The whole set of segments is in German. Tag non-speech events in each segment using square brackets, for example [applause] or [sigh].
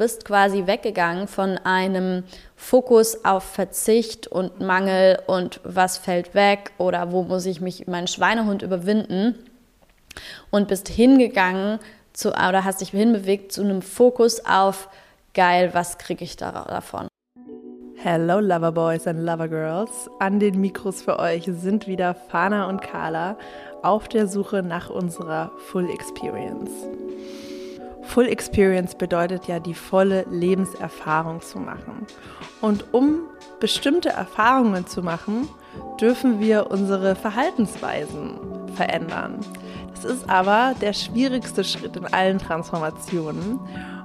bist quasi weggegangen von einem Fokus auf Verzicht und Mangel und was fällt weg oder wo muss ich mich meinen Schweinehund überwinden und bist hingegangen zu, oder hast dich hinbewegt zu einem Fokus auf geil, was kriege ich da, davon. Hello Loverboys and Lovergirls. An den Mikros für euch sind wieder Fana und Carla auf der Suche nach unserer Full Experience. Full Experience bedeutet ja die volle Lebenserfahrung zu machen. Und um bestimmte Erfahrungen zu machen, dürfen wir unsere Verhaltensweisen verändern. Das ist aber der schwierigste Schritt in allen Transformationen.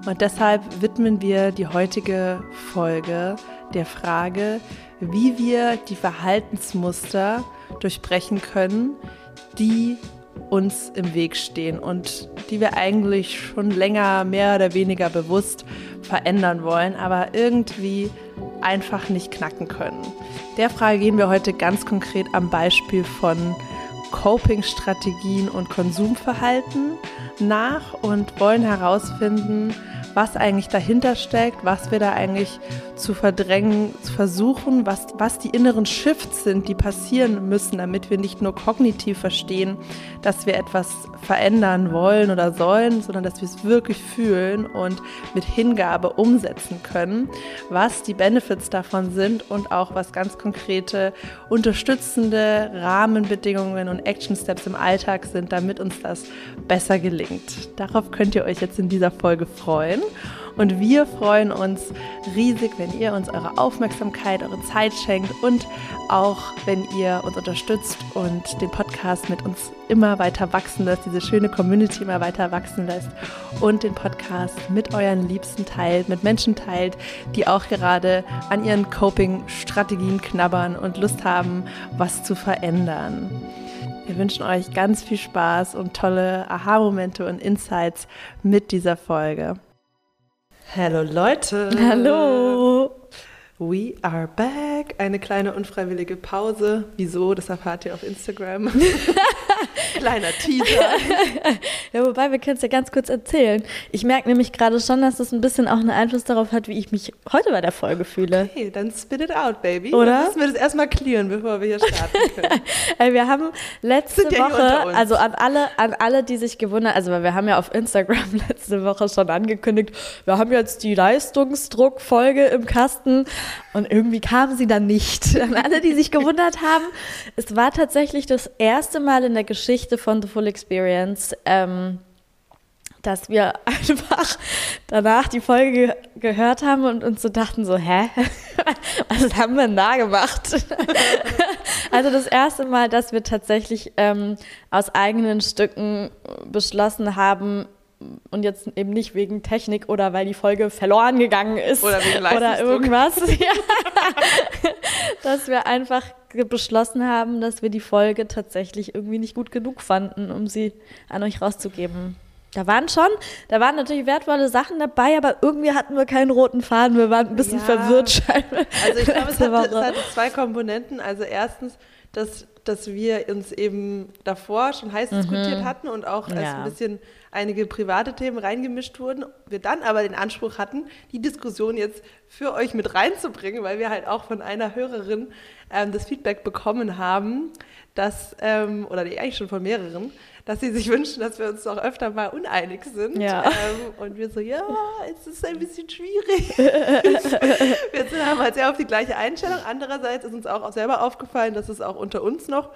Und deshalb widmen wir die heutige Folge der Frage, wie wir die Verhaltensmuster durchbrechen können, die uns im Weg stehen und die wir eigentlich schon länger mehr oder weniger bewusst verändern wollen, aber irgendwie einfach nicht knacken können. Der Frage gehen wir heute ganz konkret am Beispiel von Coping-Strategien und Konsumverhalten nach und wollen herausfinden, was eigentlich dahinter steckt, was wir da eigentlich zu verdrängen zu versuchen, was, was die inneren Shifts sind, die passieren müssen, damit wir nicht nur kognitiv verstehen, dass wir etwas verändern wollen oder sollen, sondern dass wir es wirklich fühlen und mit Hingabe umsetzen können, was die Benefits davon sind und auch was ganz konkrete unterstützende Rahmenbedingungen und Action Steps im Alltag sind, damit uns das besser gelingt. Darauf könnt ihr euch jetzt in dieser Folge freuen. Und wir freuen uns riesig, wenn ihr uns eure Aufmerksamkeit, eure Zeit schenkt und auch wenn ihr uns unterstützt und den Podcast mit uns immer weiter wachsen lässt, diese schöne Community immer weiter wachsen lässt und den Podcast mit euren Liebsten teilt, mit Menschen teilt, die auch gerade an ihren Coping-Strategien knabbern und Lust haben, was zu verändern. Wir wünschen euch ganz viel Spaß und tolle Aha-Momente und Insights mit dieser Folge. Hallo Leute. Hallo. We are back. Eine kleine unfreiwillige Pause. Wieso? Das erfahrt ihr auf Instagram. [laughs] Kleiner Teaser. ja, wobei wir können es ja ganz kurz erzählen. Ich merke nämlich gerade schon, dass das ein bisschen auch einen Einfluss darauf hat, wie ich mich heute bei der Folge fühle. Okay, dann spit it out, baby. Oder? Dann müssen wir das erstmal clearen, bevor wir hier starten [laughs] können. wir haben letzte ja Woche, also an alle, an alle, die sich gewundert, also wir haben ja auf Instagram [laughs] letzte Woche schon angekündigt, wir haben jetzt die Leistungsdruckfolge im Kasten. Und irgendwie kam sie dann nicht. [laughs] An alle, die sich gewundert haben, es war tatsächlich das erste Mal in der Geschichte von The Full Experience, ähm, dass wir [laughs] einfach danach die Folge ge gehört haben und uns so dachten so, hä? [laughs] Was haben wir denn da gemacht? also das erste Mal, dass wir tatsächlich ähm, aus eigenen Stücken beschlossen haben, und jetzt eben nicht wegen Technik oder weil die Folge verloren gegangen ist oder, wegen [laughs] oder irgendwas, [laughs] ja, dass wir einfach beschlossen haben, dass wir die Folge tatsächlich irgendwie nicht gut genug fanden, um sie an euch rauszugeben. Da waren schon, da waren natürlich wertvolle Sachen dabei, aber irgendwie hatten wir keinen roten Faden. Wir waren ein bisschen ja. verwirrt. Also ich glaube, es [laughs] hatte, es hatte zwei Komponenten. Also erstens, dass, dass wir uns eben davor schon heiß mhm. diskutiert hatten und auch ja. ein bisschen einige private Themen reingemischt wurden. Wir dann aber den Anspruch hatten, die Diskussion jetzt für euch mit reinzubringen, weil wir halt auch von einer Hörerin ähm, das Feedback bekommen haben, dass, ähm, oder eigentlich schon von mehreren, dass sie sich wünschen, dass wir uns auch öfter mal uneinig sind. Ja. Ähm, und wir so, ja, es ist ein bisschen schwierig. [laughs] wir sind, haben halt sehr auf die gleiche Einstellung. Andererseits ist uns auch selber aufgefallen, dass es auch unter uns noch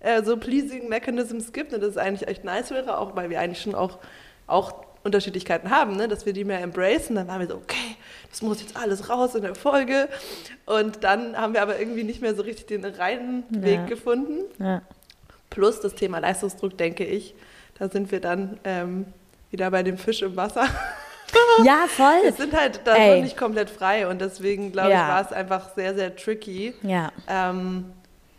äh, so Pleasing Mechanisms gibt. Und das ist eigentlich echt nice wäre, auch weil wir eigentlich schon auch, auch Unterschiedlichkeiten haben, ne? dass wir die mehr embracen. Dann waren wir so, okay, das muss jetzt alles raus in der Folge. Und dann haben wir aber irgendwie nicht mehr so richtig den reinen ja. Weg gefunden. Ja. Plus das Thema Leistungsdruck, denke ich. Da sind wir dann ähm, wieder bei dem Fisch im Wasser. [laughs] Ja, voll. Wir sind halt da noch nicht komplett frei und deswegen, glaube ja. ich, war es einfach sehr, sehr tricky. Ja. Ähm,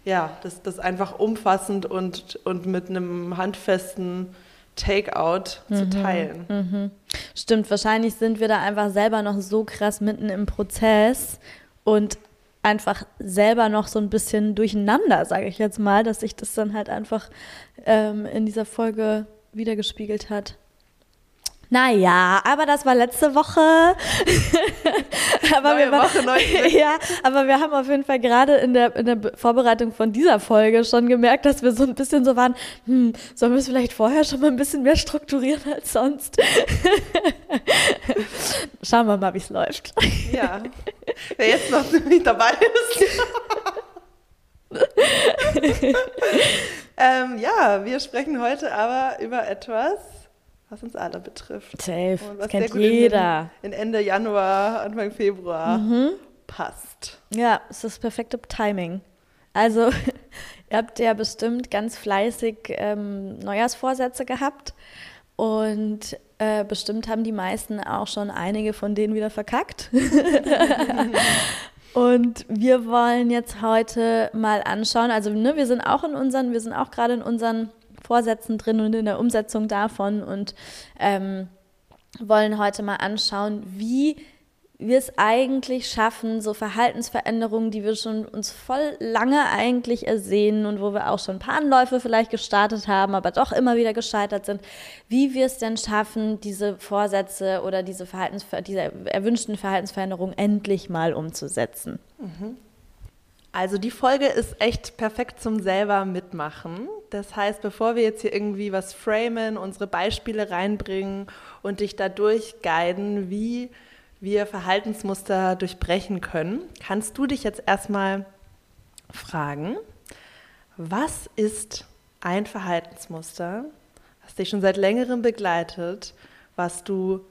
ja, das, das einfach umfassend und, und mit einem handfesten Takeout mhm. zu teilen. Mhm. Stimmt, wahrscheinlich sind wir da einfach selber noch so krass mitten im Prozess und einfach selber noch so ein bisschen durcheinander, sage ich jetzt mal, dass sich das dann halt einfach ähm, in dieser Folge wiedergespiegelt hat. Naja, aber das war letzte Woche. [laughs] aber, wir, Woche, neue [laughs] ja, aber wir haben auf jeden Fall gerade in der, in der Vorbereitung von dieser Folge schon gemerkt, dass wir so ein bisschen so waren, hm, sollen wir es vielleicht vorher schon mal ein bisschen mehr strukturieren als sonst? [laughs] [laughs] Schauen wir mal, wie es läuft. Ja, wer jetzt noch nicht dabei ist. [laughs] ähm, ja, wir sprechen heute aber über etwas, was uns alle betrifft. Safe. Und was kennt jeder. In, in, Ende Januar, Anfang Februar mhm. passt. Ja, es ist das perfekte Timing. Also, [laughs] ihr habt ja bestimmt ganz fleißig ähm, Neujahrsvorsätze gehabt und äh, bestimmt haben die meisten auch schon einige von denen wieder verkackt. [laughs] Und wir wollen jetzt heute mal anschauen, also ne, wir sind auch in unseren, wir sind auch gerade in unseren Vorsätzen drin und in der Umsetzung davon und ähm, wollen heute mal anschauen, wie wir es eigentlich schaffen, so Verhaltensveränderungen, die wir schon uns voll lange eigentlich ersehen und wo wir auch schon ein paar Anläufe vielleicht gestartet haben, aber doch immer wieder gescheitert sind, wie wir es denn schaffen, diese Vorsätze oder diese, Verhaltens diese erwünschten Verhaltensveränderungen endlich mal umzusetzen. Mhm. Also die Folge ist echt perfekt zum selber mitmachen. Das heißt, bevor wir jetzt hier irgendwie was framen, unsere Beispiele reinbringen und dich dadurch guiden, wie wir Verhaltensmuster durchbrechen können, kannst du dich jetzt erstmal fragen, was ist ein Verhaltensmuster, was dich schon seit längerem begleitet, was du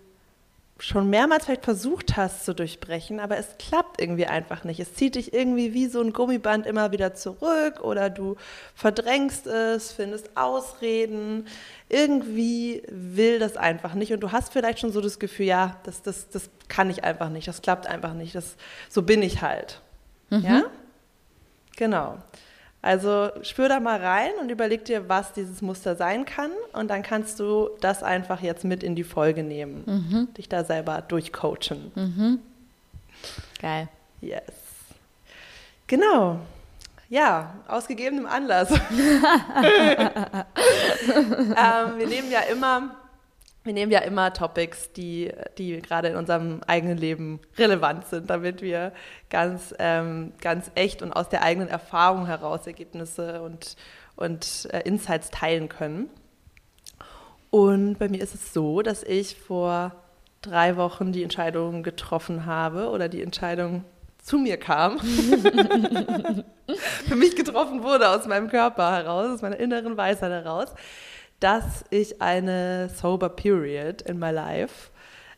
schon mehrmals vielleicht versucht hast zu durchbrechen, aber es klappt irgendwie einfach nicht. Es zieht dich irgendwie wie so ein Gummiband immer wieder zurück oder du verdrängst es, findest Ausreden. Irgendwie will das einfach nicht und du hast vielleicht schon so das Gefühl, ja, das, das, das kann ich einfach nicht, das klappt einfach nicht, das, so bin ich halt. Mhm. Ja? Genau. Also spür da mal rein und überleg dir, was dieses Muster sein kann. Und dann kannst du das einfach jetzt mit in die Folge nehmen. Mhm. Dich da selber durchcoachen. Mhm. Geil. Yes. Genau. Ja, aus gegebenem Anlass. [laughs] [laughs] ähm, wir nehmen ja immer wir nehmen ja immer Topics, die, die gerade in unserem eigenen Leben relevant sind, damit wir ganz, ähm, ganz echt und aus der eigenen Erfahrung heraus Ergebnisse und, und äh, Insights teilen können. Und bei mir ist es so, dass ich vor drei Wochen die Entscheidung getroffen habe oder die Entscheidung zu mir kam, [laughs] für mich getroffen wurde aus meinem Körper heraus, aus meiner inneren Weisheit heraus, dass ich eine sober period in my life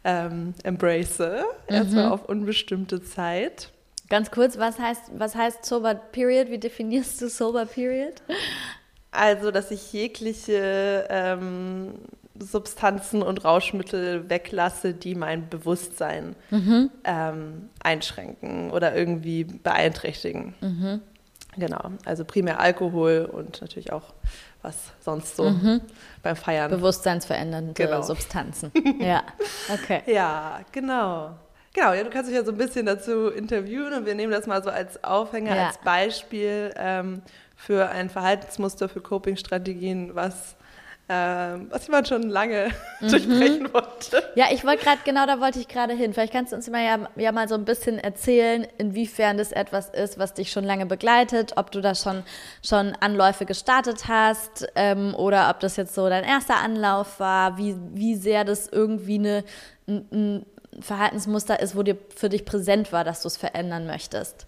ähm, embrace, mhm. erstmal auf unbestimmte Zeit. Ganz kurz, was heißt, was heißt sober period? Wie definierst du sober period? Also, dass ich jegliche ähm, Substanzen und Rauschmittel weglasse, die mein Bewusstsein mhm. ähm, einschränken oder irgendwie beeinträchtigen. Mhm. Genau, also primär Alkohol und natürlich auch was sonst so mhm. beim Feiern. Bewusstseinsverändernde genau. Substanzen. [laughs] ja, okay. Ja, genau. Genau, ja, du kannst dich ja so ein bisschen dazu interviewen und wir nehmen das mal so als Aufhänger, ja. als Beispiel ähm, für ein Verhaltensmuster für Coping-Strategien, was ähm, was man schon lange [laughs] mhm. durchbrechen wollte. Ja, ich wollte gerade, genau da wollte ich gerade hin. Vielleicht kannst du uns mal ja, ja, mal so ein bisschen erzählen, inwiefern das etwas ist, was dich schon lange begleitet, ob du da schon, schon Anläufe gestartet hast ähm, oder ob das jetzt so dein erster Anlauf war, wie, wie sehr das irgendwie eine, ein, ein Verhaltensmuster ist, wo dir für dich präsent war, dass du es verändern möchtest.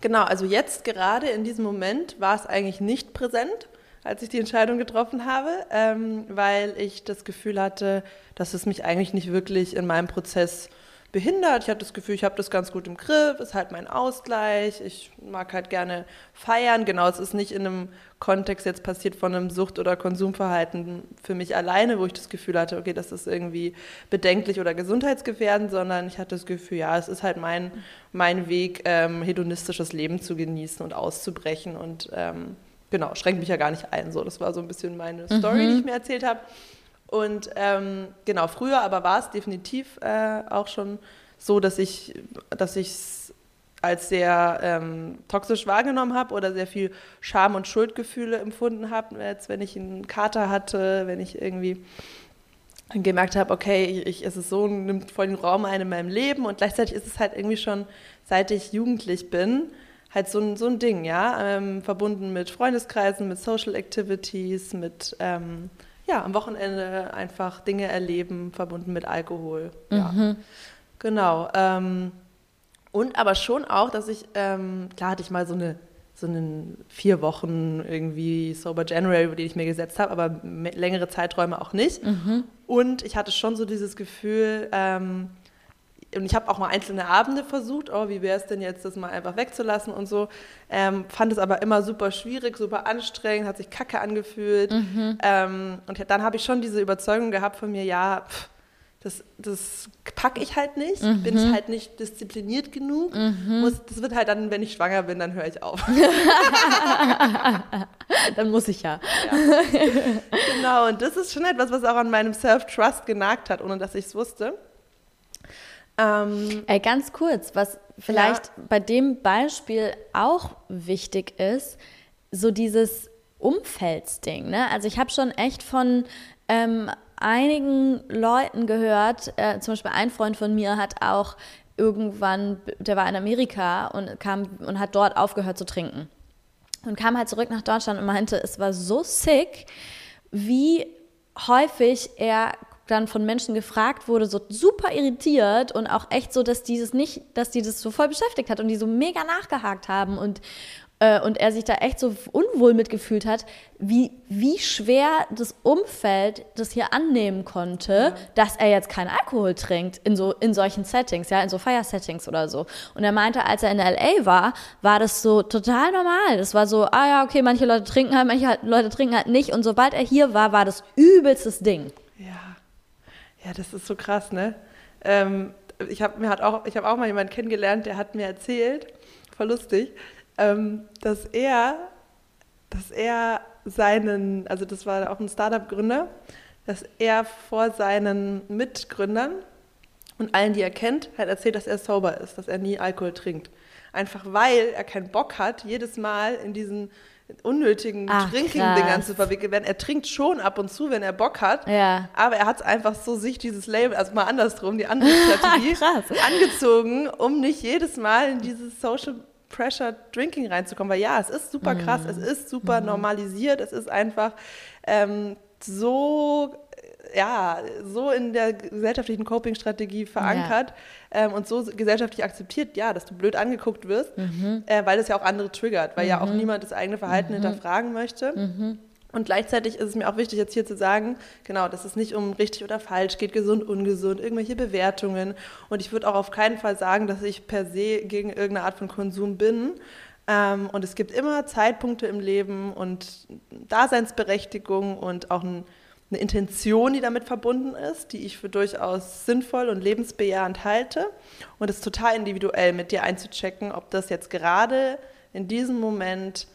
Genau, also jetzt gerade in diesem Moment war es eigentlich nicht präsent als ich die Entscheidung getroffen habe, ähm, weil ich das Gefühl hatte, dass es mich eigentlich nicht wirklich in meinem Prozess behindert. Ich hatte das Gefühl, ich habe das ganz gut im Griff, ist halt mein Ausgleich. Ich mag halt gerne feiern. Genau, es ist nicht in einem Kontext jetzt passiert von einem Sucht- oder Konsumverhalten für mich alleine, wo ich das Gefühl hatte, okay, das ist irgendwie bedenklich oder gesundheitsgefährdend, sondern ich hatte das Gefühl, ja, es ist halt mein, mein Weg, ähm, hedonistisches Leben zu genießen und auszubrechen und ähm, genau, schränkt mich ja gar nicht ein. So, das war so ein bisschen meine Story, mhm. die ich mir erzählt habe. Und ähm, genau, früher aber war es definitiv äh, auch schon so, dass ich dass es als sehr ähm, toxisch wahrgenommen habe oder sehr viel Scham und Schuldgefühle empfunden habe, als wenn ich einen Kater hatte, wenn ich irgendwie gemerkt habe, okay, ich, ich, es ist so, nimmt voll den Raum ein in meinem Leben und gleichzeitig ist es halt irgendwie schon, seit ich jugendlich bin, halt so ein, so ein Ding, ja, ähm, verbunden mit Freundeskreisen, mit Social Activities, mit, ähm, ja, am Wochenende einfach Dinge erleben, verbunden mit Alkohol, ja. Mhm. Genau. Ähm, und aber schon auch, dass ich, ähm, klar hatte ich mal so eine so einen vier Wochen irgendwie Sober January, den ich mir gesetzt habe, aber längere Zeiträume auch nicht. Mhm. Und ich hatte schon so dieses Gefühl, ähm, und ich habe auch mal einzelne Abende versucht, oh, wie wäre es denn jetzt, das mal einfach wegzulassen und so. Ähm, fand es aber immer super schwierig, super anstrengend, hat sich kacke angefühlt. Mhm. Ähm, und dann habe ich schon diese Überzeugung gehabt von mir, ja, pff, das, das packe ich halt nicht, mhm. bin ich halt nicht diszipliniert genug. Mhm. Muss, das wird halt dann, wenn ich schwanger bin, dann höre ich auf. [laughs] [laughs] dann muss ich ja. ja. Genau, und das ist schon etwas, was auch an meinem Self-Trust genagt hat, ohne dass ich es wusste. Ähm, Ey, ganz kurz, was vielleicht ja. bei dem Beispiel auch wichtig ist, so dieses Umfeldsding. Ne? Also ich habe schon echt von ähm, einigen Leuten gehört, äh, zum Beispiel ein Freund von mir hat auch irgendwann, der war in Amerika und kam und hat dort aufgehört zu trinken. Und kam halt zurück nach Deutschland und meinte, es war so sick, wie häufig er dann von Menschen gefragt wurde, so super irritiert und auch echt so, dass dieses nicht, dass die das so voll beschäftigt hat und die so mega nachgehakt haben und äh, und er sich da echt so unwohl mitgefühlt hat, wie, wie schwer das Umfeld das hier annehmen konnte, ja. dass er jetzt keinen Alkohol trinkt in so in solchen Settings, ja, in so Fire-Settings oder so. Und er meinte, als er in LA war, war das so total normal. Das war so, ah ja, okay, manche Leute trinken halt, manche Leute trinken halt nicht. Und sobald er hier war, war das übelstes Ding. Ja, das ist so krass, ne? Ähm, ich habe hat auch, ich auch mal jemanden kennengelernt, der hat mir erzählt, voll lustig, ähm, dass er, dass er seinen, also das war auch ein Startup-Gründer, dass er vor seinen Mitgründern und allen, die er kennt, halt erzählt, dass er sober ist, dass er nie Alkohol trinkt. Einfach weil er keinen Bock hat, jedes Mal in diesen unnötigen Drinking-Dingern zu verwickeln werden. Er trinkt schon ab und zu, wenn er Bock hat, ja. aber er hat es einfach so sich dieses Label, also mal andersrum, die andere Strategie, [laughs] angezogen, um nicht jedes Mal in dieses Social Pressure Drinking reinzukommen, weil ja, es ist super krass, mhm. es ist super mhm. normalisiert, es ist einfach ähm, so ja, so in der gesellschaftlichen Coping-Strategie verankert ja. ähm, und so gesellschaftlich akzeptiert, ja, dass du blöd angeguckt wirst, mhm. äh, weil das ja auch andere triggert, weil ja auch mhm. niemand das eigene Verhalten mhm. hinterfragen möchte. Mhm. Und gleichzeitig ist es mir auch wichtig, jetzt hier zu sagen, genau, dass es nicht um richtig oder falsch geht, gesund, ungesund, irgendwelche Bewertungen. Und ich würde auch auf keinen Fall sagen, dass ich per se gegen irgendeine Art von Konsum bin. Ähm, und es gibt immer Zeitpunkte im Leben und Daseinsberechtigung und auch ein, eine Intention, die damit verbunden ist, die ich für durchaus sinnvoll und lebensbejahend halte. Und es ist total individuell mit dir einzuchecken, ob das jetzt gerade in diesem Moment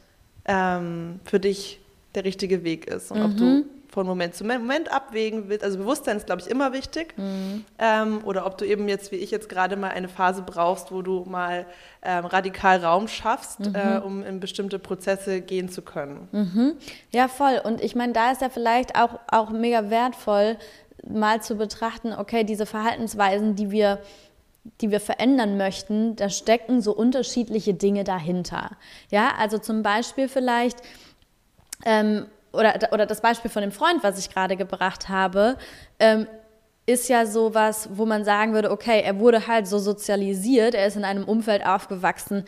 ähm, für dich der richtige Weg ist und mhm. ob du mhm. Von Moment zu Moment abwägen willst. Also Bewusstsein ist, glaube ich, immer wichtig. Mhm. Ähm, oder ob du eben jetzt, wie ich jetzt gerade mal eine Phase brauchst, wo du mal ähm, radikal Raum schaffst, mhm. äh, um in bestimmte Prozesse gehen zu können. Mhm. Ja, voll. Und ich meine, da ist ja vielleicht auch, auch mega wertvoll, mal zu betrachten, okay, diese Verhaltensweisen, die wir die wir verändern möchten, da stecken so unterschiedliche Dinge dahinter. Ja, also zum Beispiel vielleicht ähm, oder, oder das Beispiel von dem Freund, was ich gerade gebracht habe, ähm, ist ja sowas, wo man sagen würde, okay, er wurde halt so sozialisiert, er ist in einem Umfeld aufgewachsen,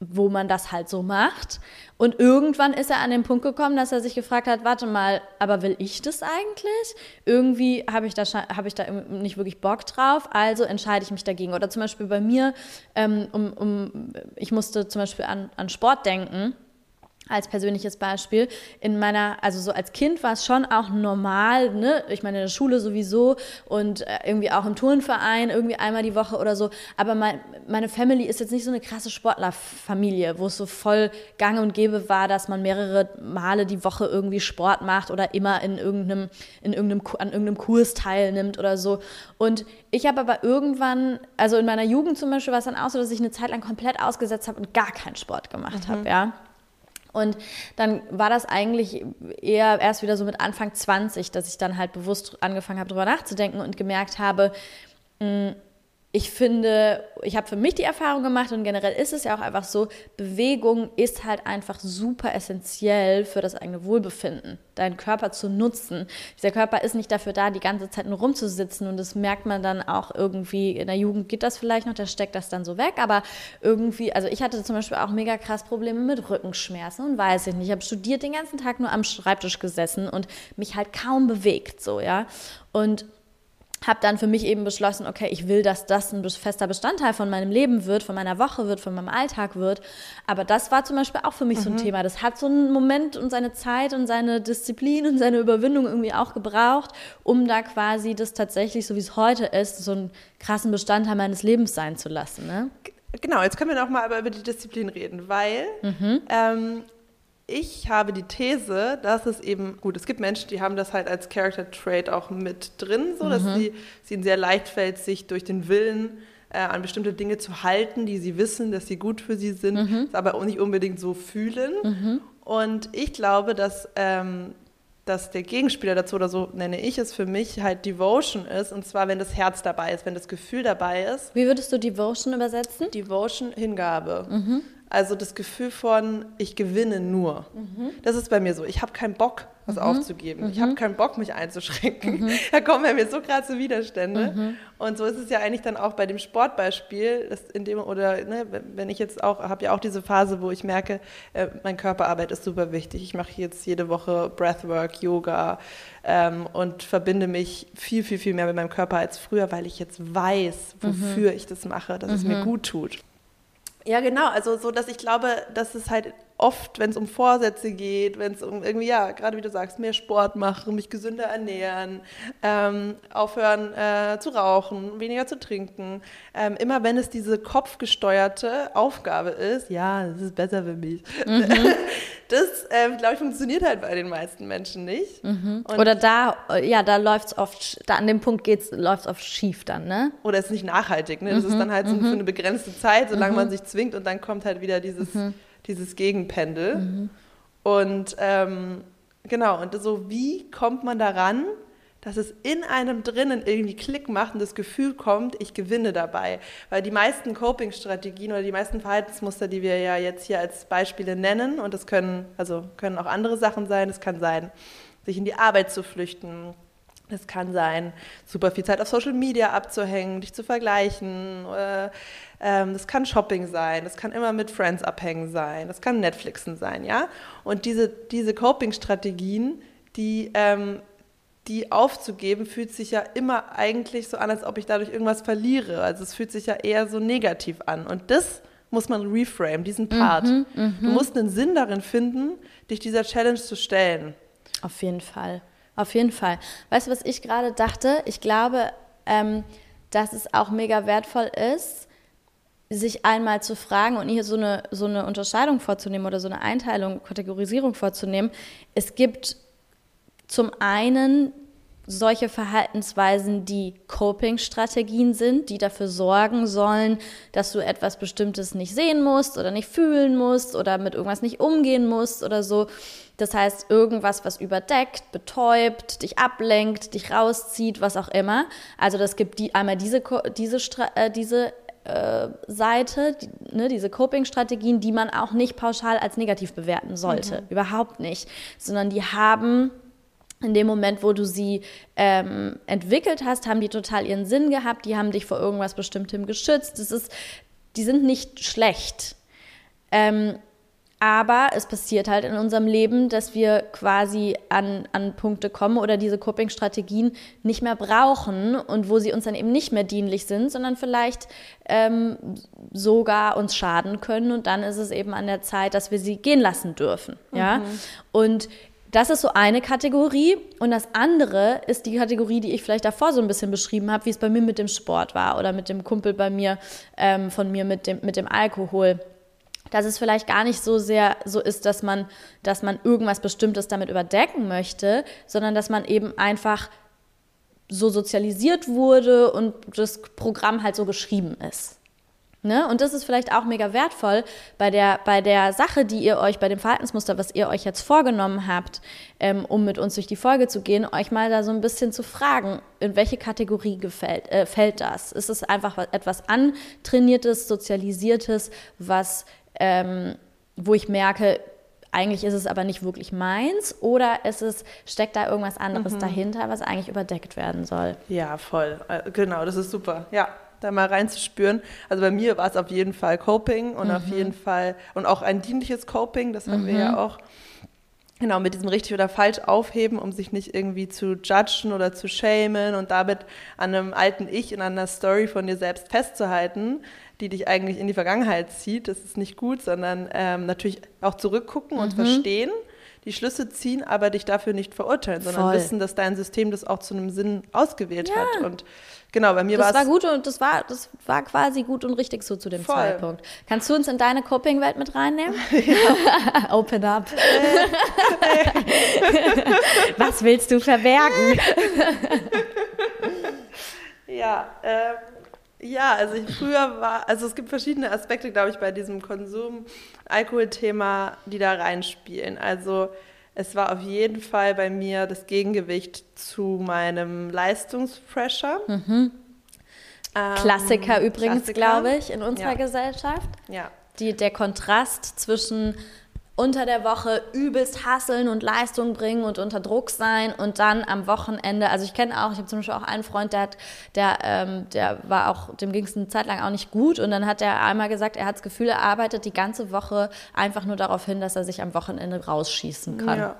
wo man das halt so macht. Und irgendwann ist er an den Punkt gekommen, dass er sich gefragt hat, warte mal, aber will ich das eigentlich? Irgendwie habe ich, da, hab ich da nicht wirklich Bock drauf, also entscheide ich mich dagegen. Oder zum Beispiel bei mir, ähm, um, um, ich musste zum Beispiel an, an Sport denken als persönliches Beispiel. In meiner, also so als Kind war es schon auch normal, ne? Ich meine, in der Schule sowieso und äh, irgendwie auch im Turnverein, irgendwie einmal die Woche oder so. Aber mein, meine Family ist jetzt nicht so eine krasse Sportlerfamilie, wo es so voll gang und gäbe war, dass man mehrere Male die Woche irgendwie Sport macht oder immer in irgendeinem, in irgendeinem, an irgendeinem Kurs teilnimmt oder so. Und ich habe aber irgendwann, also in meiner Jugend zum Beispiel war es dann auch so, dass ich eine Zeit lang komplett ausgesetzt habe und gar keinen Sport gemacht mhm. habe, ja. Und dann war das eigentlich eher erst wieder so mit Anfang 20, dass ich dann halt bewusst angefangen habe, darüber nachzudenken und gemerkt habe, mh, mm, ich finde, ich habe für mich die Erfahrung gemacht und generell ist es ja auch einfach so, Bewegung ist halt einfach super essentiell für das eigene Wohlbefinden, deinen Körper zu nutzen. Dieser Körper ist nicht dafür da, die ganze Zeit nur rumzusitzen und das merkt man dann auch irgendwie, in der Jugend geht das vielleicht noch, da steckt das dann so weg, aber irgendwie, also ich hatte zum Beispiel auch mega krass Probleme mit Rückenschmerzen und weiß ich nicht, ich habe studiert den ganzen Tag nur am Schreibtisch gesessen und mich halt kaum bewegt, so, ja, und habe dann für mich eben beschlossen, okay, ich will, dass das ein fester Bestandteil von meinem Leben wird, von meiner Woche wird, von meinem Alltag wird. Aber das war zum Beispiel auch für mich mhm. so ein mhm. Thema. Das hat so einen Moment und seine Zeit und seine Disziplin und seine Überwindung irgendwie auch gebraucht, um da quasi das tatsächlich, so wie es heute ist, so einen krassen Bestandteil meines Lebens sein zu lassen. Ne? Genau, jetzt können wir noch mal aber über die Disziplin reden, weil mhm. ähm, ich habe die These, dass es eben, gut, es gibt Menschen, die haben das halt als Character Trait auch mit drin, so mhm. dass sie, es ihnen sehr leicht fällt, sich durch den Willen äh, an bestimmte Dinge zu halten, die sie wissen, dass sie gut für sie sind, mhm. aber auch nicht unbedingt so fühlen. Mhm. Und ich glaube, dass, ähm, dass der Gegenspieler dazu, oder so nenne ich es für mich, halt Devotion ist. Und zwar, wenn das Herz dabei ist, wenn das Gefühl dabei ist. Wie würdest du Devotion übersetzen? Devotion, Hingabe. Mhm. Also das Gefühl von, ich gewinne nur. Mhm. Das ist bei mir so. Ich habe keinen Bock, was mhm. aufzugeben. Mhm. Ich habe keinen Bock, mich einzuschränken. Mhm. [laughs] Da kommen bei mir so krasse Widerstände. Mhm. Und so ist es ja eigentlich dann auch bei dem Sportbeispiel, dass in dem, oder ne, wenn ich jetzt auch, habe ja auch diese Phase, wo ich merke, äh, mein Körperarbeit ist super wichtig. Ich mache jetzt jede Woche Breathwork, Yoga ähm, und verbinde mich viel, viel, viel mehr mit meinem Körper als früher, weil ich jetzt weiß, wofür ich das mache, dass es mir gut tut. Ja, genau. Also so, dass ich glaube, dass es halt oft, wenn es um Vorsätze geht, wenn es um irgendwie, ja, gerade wie du sagst, mehr Sport machen, mich gesünder ernähren, ähm, aufhören äh, zu rauchen, weniger zu trinken, ähm, immer wenn es diese kopfgesteuerte Aufgabe ist, ja, das ist besser für mich. Mhm. [laughs] Das, ähm, glaube ich, funktioniert halt bei den meisten Menschen nicht. Mhm. Oder da, ja, da läuft es oft, da an dem Punkt läuft es oft schief dann, ne? Oder es ist nicht nachhaltig, ne? Das ist mhm. dann halt so für mhm. eine begrenzte Zeit, solange man sich zwingt und dann kommt halt wieder dieses dieses Gegenpendel. Mhm. Und ähm, genau, und so, wie kommt man daran, dass es in einem drinnen irgendwie Klick macht und das Gefühl kommt, ich gewinne dabei. Weil die meisten Coping-Strategien oder die meisten Verhaltensmuster, die wir ja jetzt hier als Beispiele nennen, und das können, also können auch andere Sachen sein, es kann sein, sich in die Arbeit zu flüchten, es kann sein, super viel Zeit auf Social Media abzuhängen, dich zu vergleichen. Äh, ähm, das kann Shopping sein, das kann immer mit Friends abhängen sein, das kann Netflixen sein, ja. Und diese, diese Coping-Strategien, die, ähm, die aufzugeben, fühlt sich ja immer eigentlich so an, als ob ich dadurch irgendwas verliere. Also es fühlt sich ja eher so negativ an. Und das muss man reframe, diesen Part. Mhm, du musst einen Sinn darin finden, dich dieser Challenge zu stellen. Auf jeden Fall. Auf jeden Fall. Weißt du, was ich gerade dachte? Ich glaube, ähm, dass es auch mega wertvoll ist, sich einmal zu fragen und hier so eine, so eine Unterscheidung vorzunehmen oder so eine Einteilung, Kategorisierung vorzunehmen. Es gibt zum einen solche Verhaltensweisen, die Coping-Strategien sind, die dafür sorgen sollen, dass du etwas Bestimmtes nicht sehen musst oder nicht fühlen musst oder mit irgendwas nicht umgehen musst oder so. Das heißt, irgendwas, was überdeckt, betäubt, dich ablenkt, dich rauszieht, was auch immer. Also das gibt die, einmal diese, diese, äh, diese äh, Seite, die, ne, diese Coping-Strategien, die man auch nicht pauschal als negativ bewerten sollte. Mhm. Überhaupt nicht. Sondern die haben in dem Moment, wo du sie ähm, entwickelt hast, haben die total ihren Sinn gehabt, die haben dich vor irgendwas Bestimmtem geschützt. Das ist, die sind nicht schlecht. Ähm, aber es passiert halt in unserem Leben, dass wir quasi an, an Punkte kommen oder diese Coping-Strategien nicht mehr brauchen und wo sie uns dann eben nicht mehr dienlich sind, sondern vielleicht ähm, sogar uns schaden können. Und dann ist es eben an der Zeit, dass wir sie gehen lassen dürfen. Ja? Mhm. Und das ist so eine Kategorie. Und das andere ist die Kategorie, die ich vielleicht davor so ein bisschen beschrieben habe, wie es bei mir mit dem Sport war oder mit dem Kumpel bei mir, ähm, von mir mit dem, mit dem Alkohol dass es vielleicht gar nicht so sehr so ist, dass man, dass man irgendwas Bestimmtes damit überdecken möchte, sondern dass man eben einfach so sozialisiert wurde und das Programm halt so geschrieben ist. Ne? Und das ist vielleicht auch mega wertvoll bei der, bei der Sache, die ihr euch, bei dem Verhaltensmuster, was ihr euch jetzt vorgenommen habt, ähm, um mit uns durch die Folge zu gehen, euch mal da so ein bisschen zu fragen, in welche Kategorie gefällt, äh, fällt das? Ist es einfach etwas antrainiertes, sozialisiertes, was, ähm, wo ich merke, eigentlich ist es aber nicht wirklich meins oder ist es, steckt da irgendwas anderes mhm. dahinter, was eigentlich überdeckt werden soll? Ja, voll. Äh, genau, das ist super. Ja, da mal reinzuspüren. Also bei mir war es auf jeden Fall Coping und mhm. auf jeden Fall und auch ein dienliches Coping, das haben mhm. wir ja mhm. auch. Genau, mit diesem richtig oder falsch aufheben, um sich nicht irgendwie zu judgen oder zu shamen und damit an einem alten Ich und an einer Story von dir selbst festzuhalten, die dich eigentlich in die Vergangenheit zieht. Das ist nicht gut, sondern ähm, natürlich auch zurückgucken mhm. und verstehen, die Schlüsse ziehen, aber dich dafür nicht verurteilen, sondern Voll. wissen, dass dein System das auch zu einem Sinn ausgewählt ja. hat. Und Genau, bei mir war es. Das war gut und das war, das war quasi gut und richtig so zu dem Voll. Zeitpunkt. Kannst du uns in deine Coping-Welt mit reinnehmen? [laughs] [laughs] Open up. [laughs] Was willst du verbergen? ja, ähm, ja, also ich früher war, also es gibt verschiedene Aspekte, glaube ich, bei diesem Konsum-Alkohol-Thema, die da reinspielen. Also es war auf jeden Fall bei mir das Gegengewicht zu meinem Leistungspressure. Mhm. Ähm, Klassiker übrigens, glaube ich, in unserer ja. Gesellschaft. Ja. Die, der Kontrast zwischen unter der Woche übelst hasseln und Leistung bringen und unter Druck sein und dann am Wochenende, also ich kenne auch, ich habe zum Beispiel auch einen Freund, der hat, der, ähm, der war auch, dem ging es eine Zeit lang auch nicht gut und dann hat er einmal gesagt, er hat das Gefühl, er arbeitet die ganze Woche einfach nur darauf hin, dass er sich am Wochenende rausschießen kann. Ja.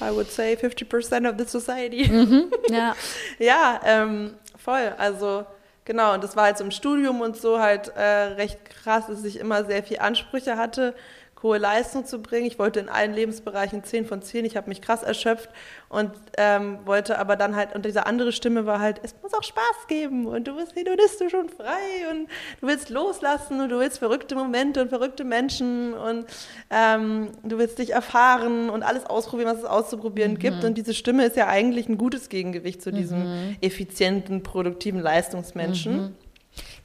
I would say 50% of the society. Mhm, ja, [laughs] ja ähm, voll. Also genau, und das war halt so im Studium und so halt äh, recht krass, dass ich immer sehr viel Ansprüche hatte hohe Leistung zu bringen. Ich wollte in allen Lebensbereichen 10 von 10. Ich habe mich krass erschöpft und ähm, wollte aber dann halt, und diese andere Stimme war halt, es muss auch Spaß geben und du bist hedonistisch und frei und du willst loslassen und du willst verrückte Momente und verrückte Menschen und ähm, du willst dich erfahren und alles ausprobieren, was es auszuprobieren mhm. gibt. Und diese Stimme ist ja eigentlich ein gutes Gegengewicht zu diesem mhm. effizienten, produktiven Leistungsmenschen. Mhm.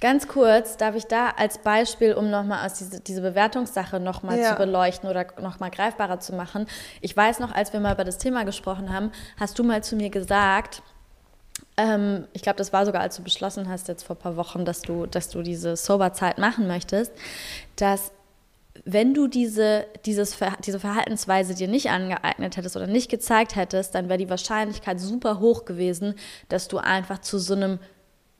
Ganz kurz, darf ich da als Beispiel, um nochmal aus diese, diese Bewertungssache nochmal ja. zu beleuchten oder nochmal greifbarer zu machen. Ich weiß noch, als wir mal über das Thema gesprochen haben, hast du mal zu mir gesagt, ähm, ich glaube, das war sogar, als du beschlossen hast, jetzt vor ein paar Wochen, dass du, dass du diese Soberzeit machen möchtest, dass wenn du diese, dieses, diese Verhaltensweise dir nicht angeeignet hättest oder nicht gezeigt hättest, dann wäre die Wahrscheinlichkeit super hoch gewesen, dass du einfach zu so einem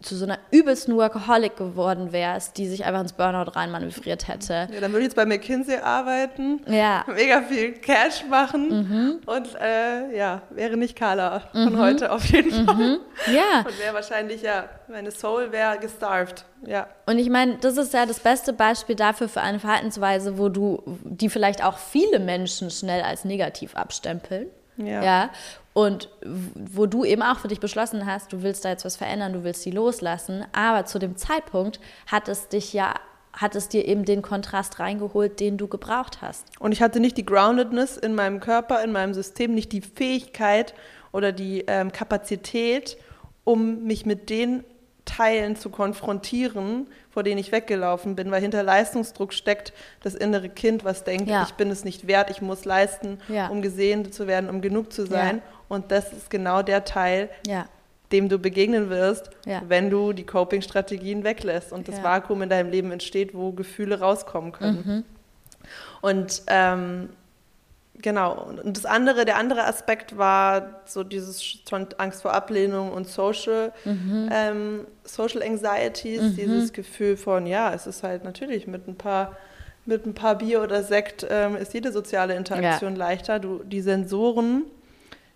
zu so einer übelsten Workaholic geworden wärst, die sich einfach ins Burnout reinmanövriert hätte. Ja, dann würde ich jetzt bei McKinsey arbeiten, ja. mega viel Cash machen mhm. und äh, ja, wäre nicht Carla von mhm. heute auf jeden mhm. Fall. Ja. Und wäre wahrscheinlich, ja, meine Soul wäre gestarved. Ja. Und ich meine, das ist ja das beste Beispiel dafür für eine Verhaltensweise, wo du, die vielleicht auch viele Menschen schnell als negativ abstempeln. Ja. ja. Und wo du eben auch für dich beschlossen hast, du willst da jetzt was verändern, du willst sie loslassen, aber zu dem Zeitpunkt hat es dich ja hat es dir eben den Kontrast reingeholt, den du gebraucht hast. Und ich hatte nicht die Groundedness in meinem Körper, in meinem System, nicht die Fähigkeit oder die ähm, Kapazität, um mich mit den Teilen zu konfrontieren, vor denen ich weggelaufen bin, weil hinter Leistungsdruck steckt das innere Kind, was denkt, ja. ich bin es nicht wert, ich muss leisten, ja. um gesehen zu werden, um genug zu sein. Ja. Und das ist genau der Teil, dem du begegnen wirst, wenn du die Coping-Strategien weglässt und das Vakuum in deinem Leben entsteht, wo Gefühle rauskommen können. Mhm. Und ähm, Genau. Und das andere, der andere Aspekt war so dieses schon Angst vor Ablehnung und Social, mhm. ähm, Social Anxieties, mhm. dieses Gefühl von, ja, es ist halt natürlich mit ein paar, mit ein paar Bier oder Sekt ähm, ist jede soziale Interaktion ja. leichter. Du, die Sensoren,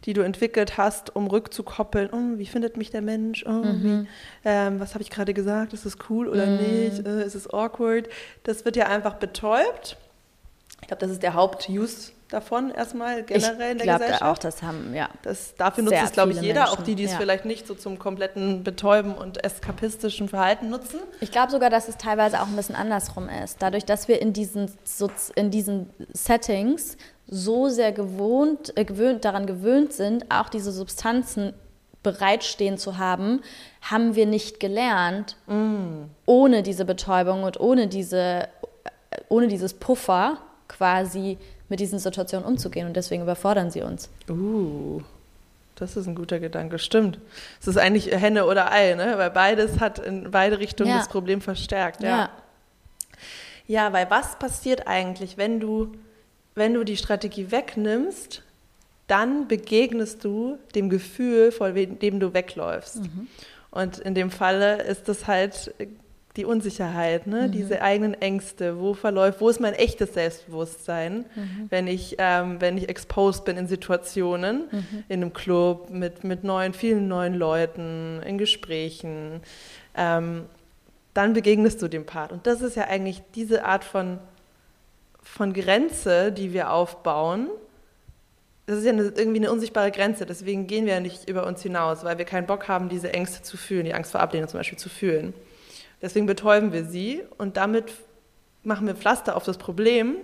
die du entwickelt hast, um rückzukoppeln, oh, wie findet mich der Mensch, oh, mhm. wie, ähm, was habe ich gerade gesagt, ist es cool oder mhm. nicht, äh, ist es awkward, das wird ja einfach betäubt. Ich glaube, das ist der Haupt-Use davon erstmal generell in der glaub, Gesellschaft. auch, das haben, ja. Das, dafür nutzt es, glaube ich, jeder, Menschen. auch die, die es ja. vielleicht nicht so zum kompletten Betäuben und eskapistischen Verhalten nutzen. Ich glaube sogar, dass es teilweise auch ein bisschen andersrum ist. Dadurch, dass wir in diesen, in diesen Settings so sehr gewohnt, äh, gewöhnt, daran gewöhnt sind, auch diese Substanzen bereitstehen zu haben, haben wir nicht gelernt, mm. ohne ohne diese Betäubung und ohne, diese, ohne dieses Puffer quasi mit diesen Situationen umzugehen. Und deswegen überfordern sie uns. Uh, das ist ein guter Gedanke. Stimmt. Es ist eigentlich Henne oder Ei, ne? weil beides hat in beide Richtungen ja. das Problem verstärkt. Ja. ja. Ja, weil was passiert eigentlich, wenn du, wenn du die Strategie wegnimmst, dann begegnest du dem Gefühl, vor dem du wegläufst. Mhm. Und in dem Falle ist das halt die Unsicherheit, ne? Mhm. diese eigenen Ängste, wo verläuft, wo ist mein echtes Selbstbewusstsein, mhm. wenn ich ähm, wenn ich exposed bin in Situationen, mhm. in einem Club mit mit neuen, vielen neuen Leuten, in Gesprächen, ähm, dann begegnest du dem Part. Und das ist ja eigentlich diese Art von von Grenze, die wir aufbauen. Das ist ja eine, irgendwie eine unsichtbare Grenze, deswegen gehen wir ja nicht über uns hinaus, weil wir keinen Bock haben, diese Ängste zu fühlen, die Angst vor Ablehnung zum Beispiel zu fühlen. Deswegen betäuben wir sie und damit machen wir Pflaster auf das Problem.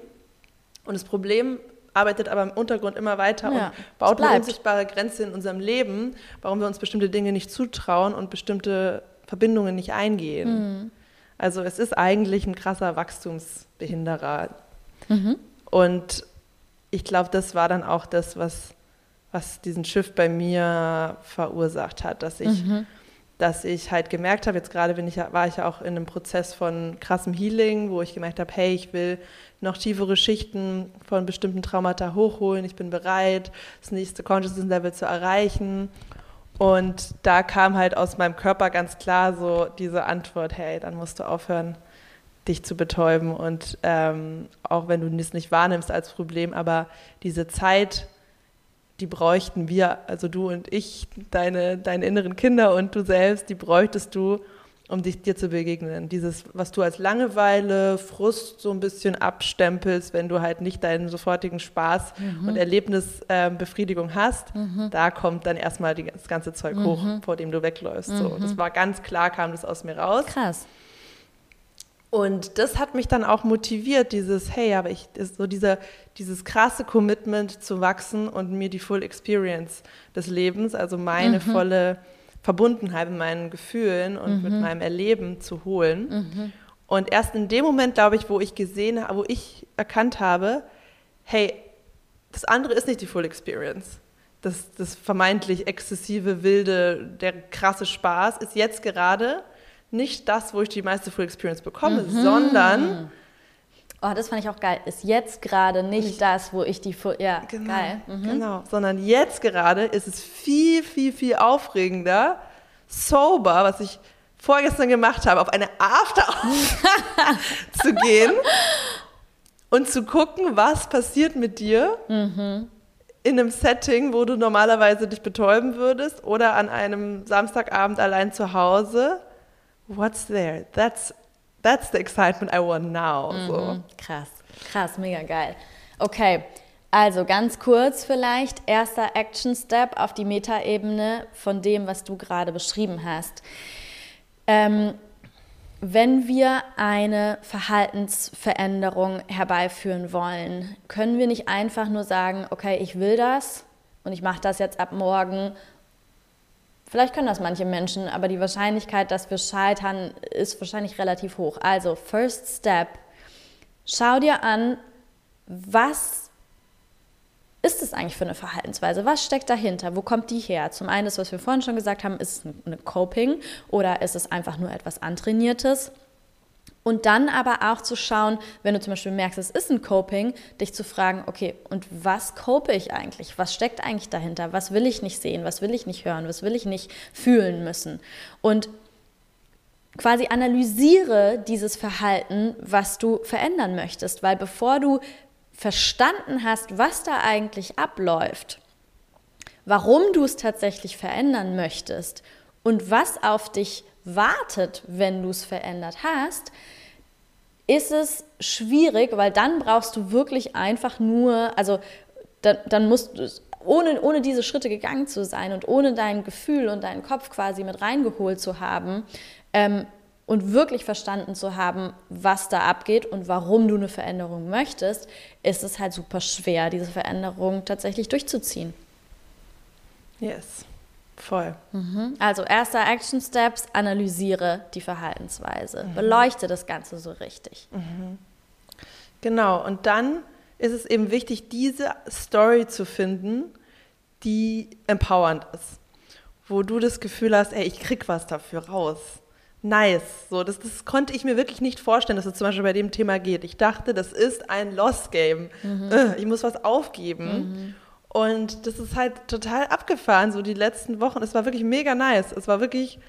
Und das Problem arbeitet aber im Untergrund immer weiter ja, und baut eine unsichtbare Grenze in unserem Leben, warum wir uns bestimmte Dinge nicht zutrauen und bestimmte Verbindungen nicht eingehen. Mhm. Also es ist eigentlich ein krasser Wachstumsbehinderer. Mhm. Und ich glaube, das war dann auch das, was, was diesen Shift bei mir verursacht hat, dass ich mhm dass ich halt gemerkt habe, jetzt gerade bin ich, war ich ja auch in einem Prozess von krassem Healing, wo ich gemerkt habe, hey, ich will noch tiefere Schichten von bestimmten Traumata hochholen, ich bin bereit, das nächste Consciousness Level zu erreichen. Und da kam halt aus meinem Körper ganz klar so diese Antwort, hey, dann musst du aufhören, dich zu betäuben. Und ähm, auch wenn du es nicht wahrnimmst als Problem, aber diese Zeit, die bräuchten wir, also du und ich, deine, deine inneren Kinder und du selbst, die bräuchtest du, um dich dir zu begegnen. Dieses, was du als Langeweile, Frust so ein bisschen abstempelst, wenn du halt nicht deinen sofortigen Spaß mhm. und Erlebnisbefriedigung äh, hast, mhm. da kommt dann erstmal die, das ganze Zeug mhm. hoch, vor dem du wegläufst. So. Das mhm. war ganz klar, kam das aus mir raus. Krass. Und das hat mich dann auch motiviert, dieses, hey, aber ich, so dieser, dieses krasse Commitment zu wachsen und mir die Full Experience des Lebens, also meine mhm. volle Verbundenheit mit meinen Gefühlen und mhm. mit meinem Erleben zu holen. Mhm. Und erst in dem Moment, glaube ich, wo ich gesehen habe, wo ich erkannt habe, hey, das andere ist nicht die Full Experience. Das, das vermeintlich exzessive, wilde, der krasse Spaß ist jetzt gerade nicht das, wo ich die meiste Full Experience bekomme, mhm. sondern Oh, das fand ich auch geil. Ist jetzt gerade nicht, nicht, das, wo ich die ja, genau, geil. Mhm. Genau, sondern jetzt gerade ist es viel, viel, viel aufregender, sober, was ich vorgestern gemacht habe, auf eine After [laughs] zu gehen und zu gucken, was passiert mit dir mhm. in einem Setting, wo du normalerweise dich betäuben würdest oder an einem Samstagabend allein zu Hause what's there? That's, that's the excitement I want now. Mhm. So. Krass, krass, mega geil. Okay, also ganz kurz vielleicht, erster Action-Step auf die Metaebene von dem, was du gerade beschrieben hast. Ähm, wenn wir eine Verhaltensveränderung herbeiführen wollen, können wir nicht einfach nur sagen, okay, ich will das und ich mache das jetzt ab morgen Vielleicht können das manche Menschen, aber die Wahrscheinlichkeit, dass wir scheitern, ist wahrscheinlich relativ hoch. Also, First Step, schau dir an, was ist es eigentlich für eine Verhaltensweise? Was steckt dahinter? Wo kommt die her? Zum einen, das, was wir vorhin schon gesagt haben, ist es eine Coping oder ist es einfach nur etwas Antrainiertes? Und dann aber auch zu schauen, wenn du zum Beispiel merkst, es ist ein Coping, dich zu fragen, okay, und was cope ich eigentlich? Was steckt eigentlich dahinter? Was will ich nicht sehen? Was will ich nicht hören? Was will ich nicht fühlen müssen? Und quasi analysiere dieses Verhalten, was du verändern möchtest, weil bevor du verstanden hast, was da eigentlich abläuft, warum du es tatsächlich verändern möchtest und was auf dich wartet, wenn du es verändert hast, ist es schwierig, weil dann brauchst du wirklich einfach nur, also dann, dann musst du, ohne, ohne diese Schritte gegangen zu sein und ohne dein Gefühl und deinen Kopf quasi mit reingeholt zu haben ähm, und wirklich verstanden zu haben, was da abgeht und warum du eine Veränderung möchtest, ist es halt super schwer, diese Veränderung tatsächlich durchzuziehen. Yes. Voll. Mhm. Also erster Action Steps, analysiere die Verhaltensweise, mhm. beleuchte das Ganze so richtig. Mhm. Genau, und dann ist es eben wichtig, diese Story zu finden, die empowernd ist. Wo du das Gefühl hast, ey, ich krieg was dafür raus. Nice. So, das, das konnte ich mir wirklich nicht vorstellen, dass es zum Beispiel bei dem Thema geht. Ich dachte, das ist ein Lost Game. Mhm. Äh, ich muss was aufgeben. Und das ist halt total abgefahren, so die letzten Wochen. Es war wirklich mega nice. Es war wirklich,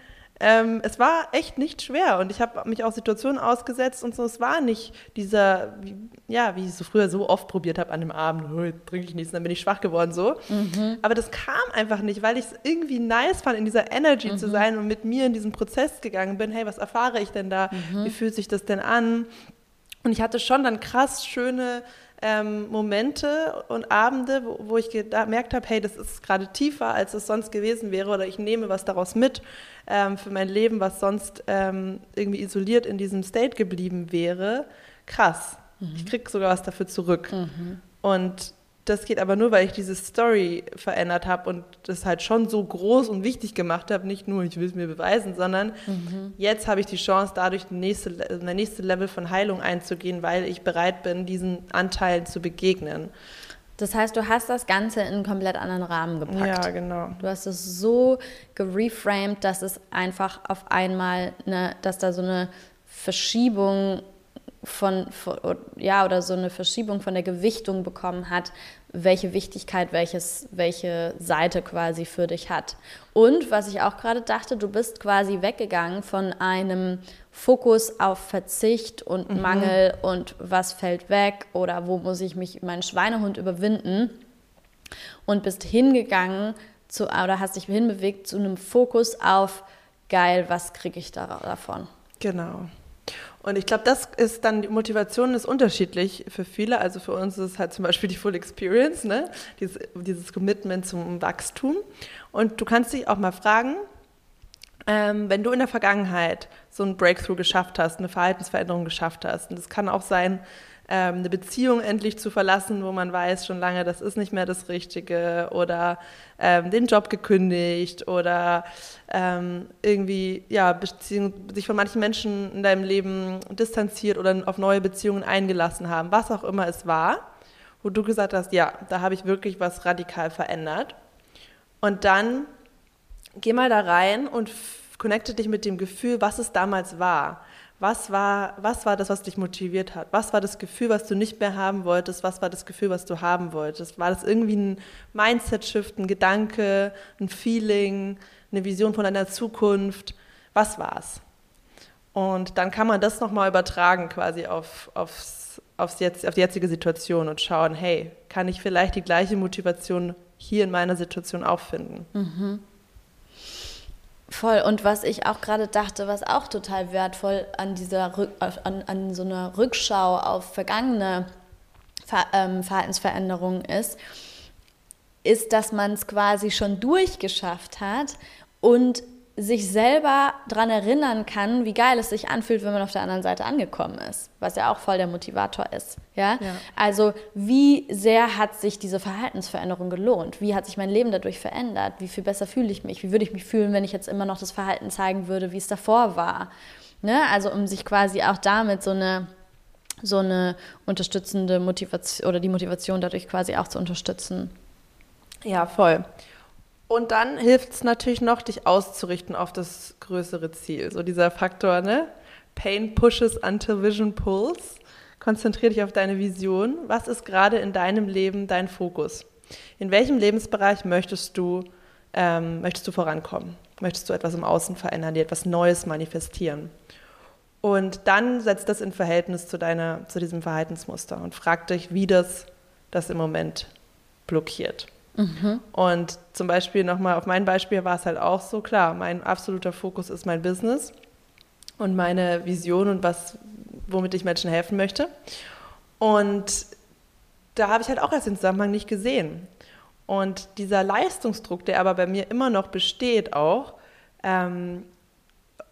ähm, es war echt nicht schwer. Und ich habe mich auch Situationen ausgesetzt und so. Es war nicht dieser, wie, ja, wie ich es so früher so oft probiert habe an dem Abend, oh, jetzt trinke ich nichts, dann bin ich schwach geworden so. Mhm. Aber das kam einfach nicht, weil ich es irgendwie nice fand, in dieser Energy mhm. zu sein und mit mir in diesen Prozess gegangen bin. Hey, was erfahre ich denn da? Mhm. Wie fühlt sich das denn an? Und ich hatte schon dann krass schöne ähm, Momente und Abende, wo, wo ich gemerkt habe, hey, das ist gerade tiefer, als es sonst gewesen wäre oder ich nehme was daraus mit ähm, für mein Leben, was sonst ähm, irgendwie isoliert in diesem State geblieben wäre. Krass. Mhm. Ich kriege sogar was dafür zurück. Mhm. Und das geht aber nur, weil ich diese Story verändert habe und das halt schon so groß und wichtig gemacht habe. Nicht nur, ich will es mir beweisen, sondern mhm. jetzt habe ich die Chance, dadurch nächste, mein nächste Level von Heilung einzugehen, weil ich bereit bin, diesen Anteilen zu begegnen. Das heißt, du hast das Ganze in einen komplett anderen Rahmen gepackt. Ja, genau. Du hast es so gereframed, dass es einfach auf einmal, eine, dass da so eine Verschiebung von, von, ja, oder so eine Verschiebung von der Gewichtung bekommen hat, welche Wichtigkeit welches, welche Seite quasi für dich hat. Und was ich auch gerade dachte, du bist quasi weggegangen von einem Fokus auf Verzicht und mhm. Mangel und was fällt weg oder wo muss ich mich meinen Schweinehund überwinden und bist hingegangen zu, oder hast dich hinbewegt zu einem Fokus auf geil, was kriege ich da, davon. Genau. Und ich glaube, das ist dann, die Motivation ist unterschiedlich für viele. Also für uns ist es halt zum Beispiel die Full Experience, ne? dieses, dieses Commitment zum Wachstum. Und du kannst dich auch mal fragen, ähm, wenn du in der Vergangenheit so ein Breakthrough geschafft hast, eine Verhaltensveränderung geschafft hast, und das kann auch sein, ähm, eine Beziehung endlich zu verlassen, wo man weiß schon lange, das ist nicht mehr das Richtige oder ähm, den Job gekündigt oder ähm, irgendwie ja, Beziehung, sich von manchen Menschen in deinem Leben distanziert oder auf neue Beziehungen eingelassen haben, was auch immer es war, wo du gesagt hast, ja, da habe ich wirklich was radikal verändert. Und dann geh mal da rein und connecte dich mit dem Gefühl, was es damals war. Was war, was war das, was dich motiviert hat? Was war das Gefühl, was du nicht mehr haben wolltest? Was war das Gefühl, was du haben wolltest? War das irgendwie ein Mindset-Shift, ein Gedanke, ein Feeling, eine Vision von deiner Zukunft? Was war es? Und dann kann man das nochmal übertragen quasi auf, aufs, aufs jetzt, auf die jetzige Situation und schauen, hey, kann ich vielleicht die gleiche Motivation hier in meiner Situation auch finden? Mhm. Voll. Und was ich auch gerade dachte, was auch total wertvoll an dieser Rück an, an so einer Rückschau auf vergangene Ver ähm, Verhaltensveränderungen ist, ist, dass man es quasi schon durchgeschafft hat und sich selber daran erinnern kann, wie geil es sich anfühlt, wenn man auf der anderen Seite angekommen ist, was ja auch voll der Motivator ist. Ja? ja? Also wie sehr hat sich diese Verhaltensveränderung gelohnt? Wie hat sich mein Leben dadurch verändert? Wie viel besser fühle ich mich? Wie würde ich mich fühlen, wenn ich jetzt immer noch das Verhalten zeigen würde, wie es davor war? Ne? Also um sich quasi auch damit so eine so eine unterstützende Motivation oder die Motivation dadurch quasi auch zu unterstützen. Ja, voll. Und dann hilft es natürlich noch, dich auszurichten auf das größere Ziel. So dieser Faktor, ne? Pain pushes until vision pulls. Konzentriere dich auf deine Vision. Was ist gerade in deinem Leben dein Fokus? In welchem Lebensbereich möchtest du, ähm, möchtest du vorankommen? Möchtest du etwas im Außen verändern, dir etwas Neues manifestieren? Und dann setzt das in Verhältnis zu, deiner, zu diesem Verhaltensmuster und frag dich, wie das das im Moment blockiert. Mhm. Und zum Beispiel nochmal auf mein Beispiel war es halt auch so, klar, mein absoluter Fokus ist mein Business und meine Vision und was, womit ich Menschen helfen möchte. Und da habe ich halt auch erst den Zusammenhang nicht gesehen. Und dieser Leistungsdruck, der aber bei mir immer noch besteht, auch, ähm,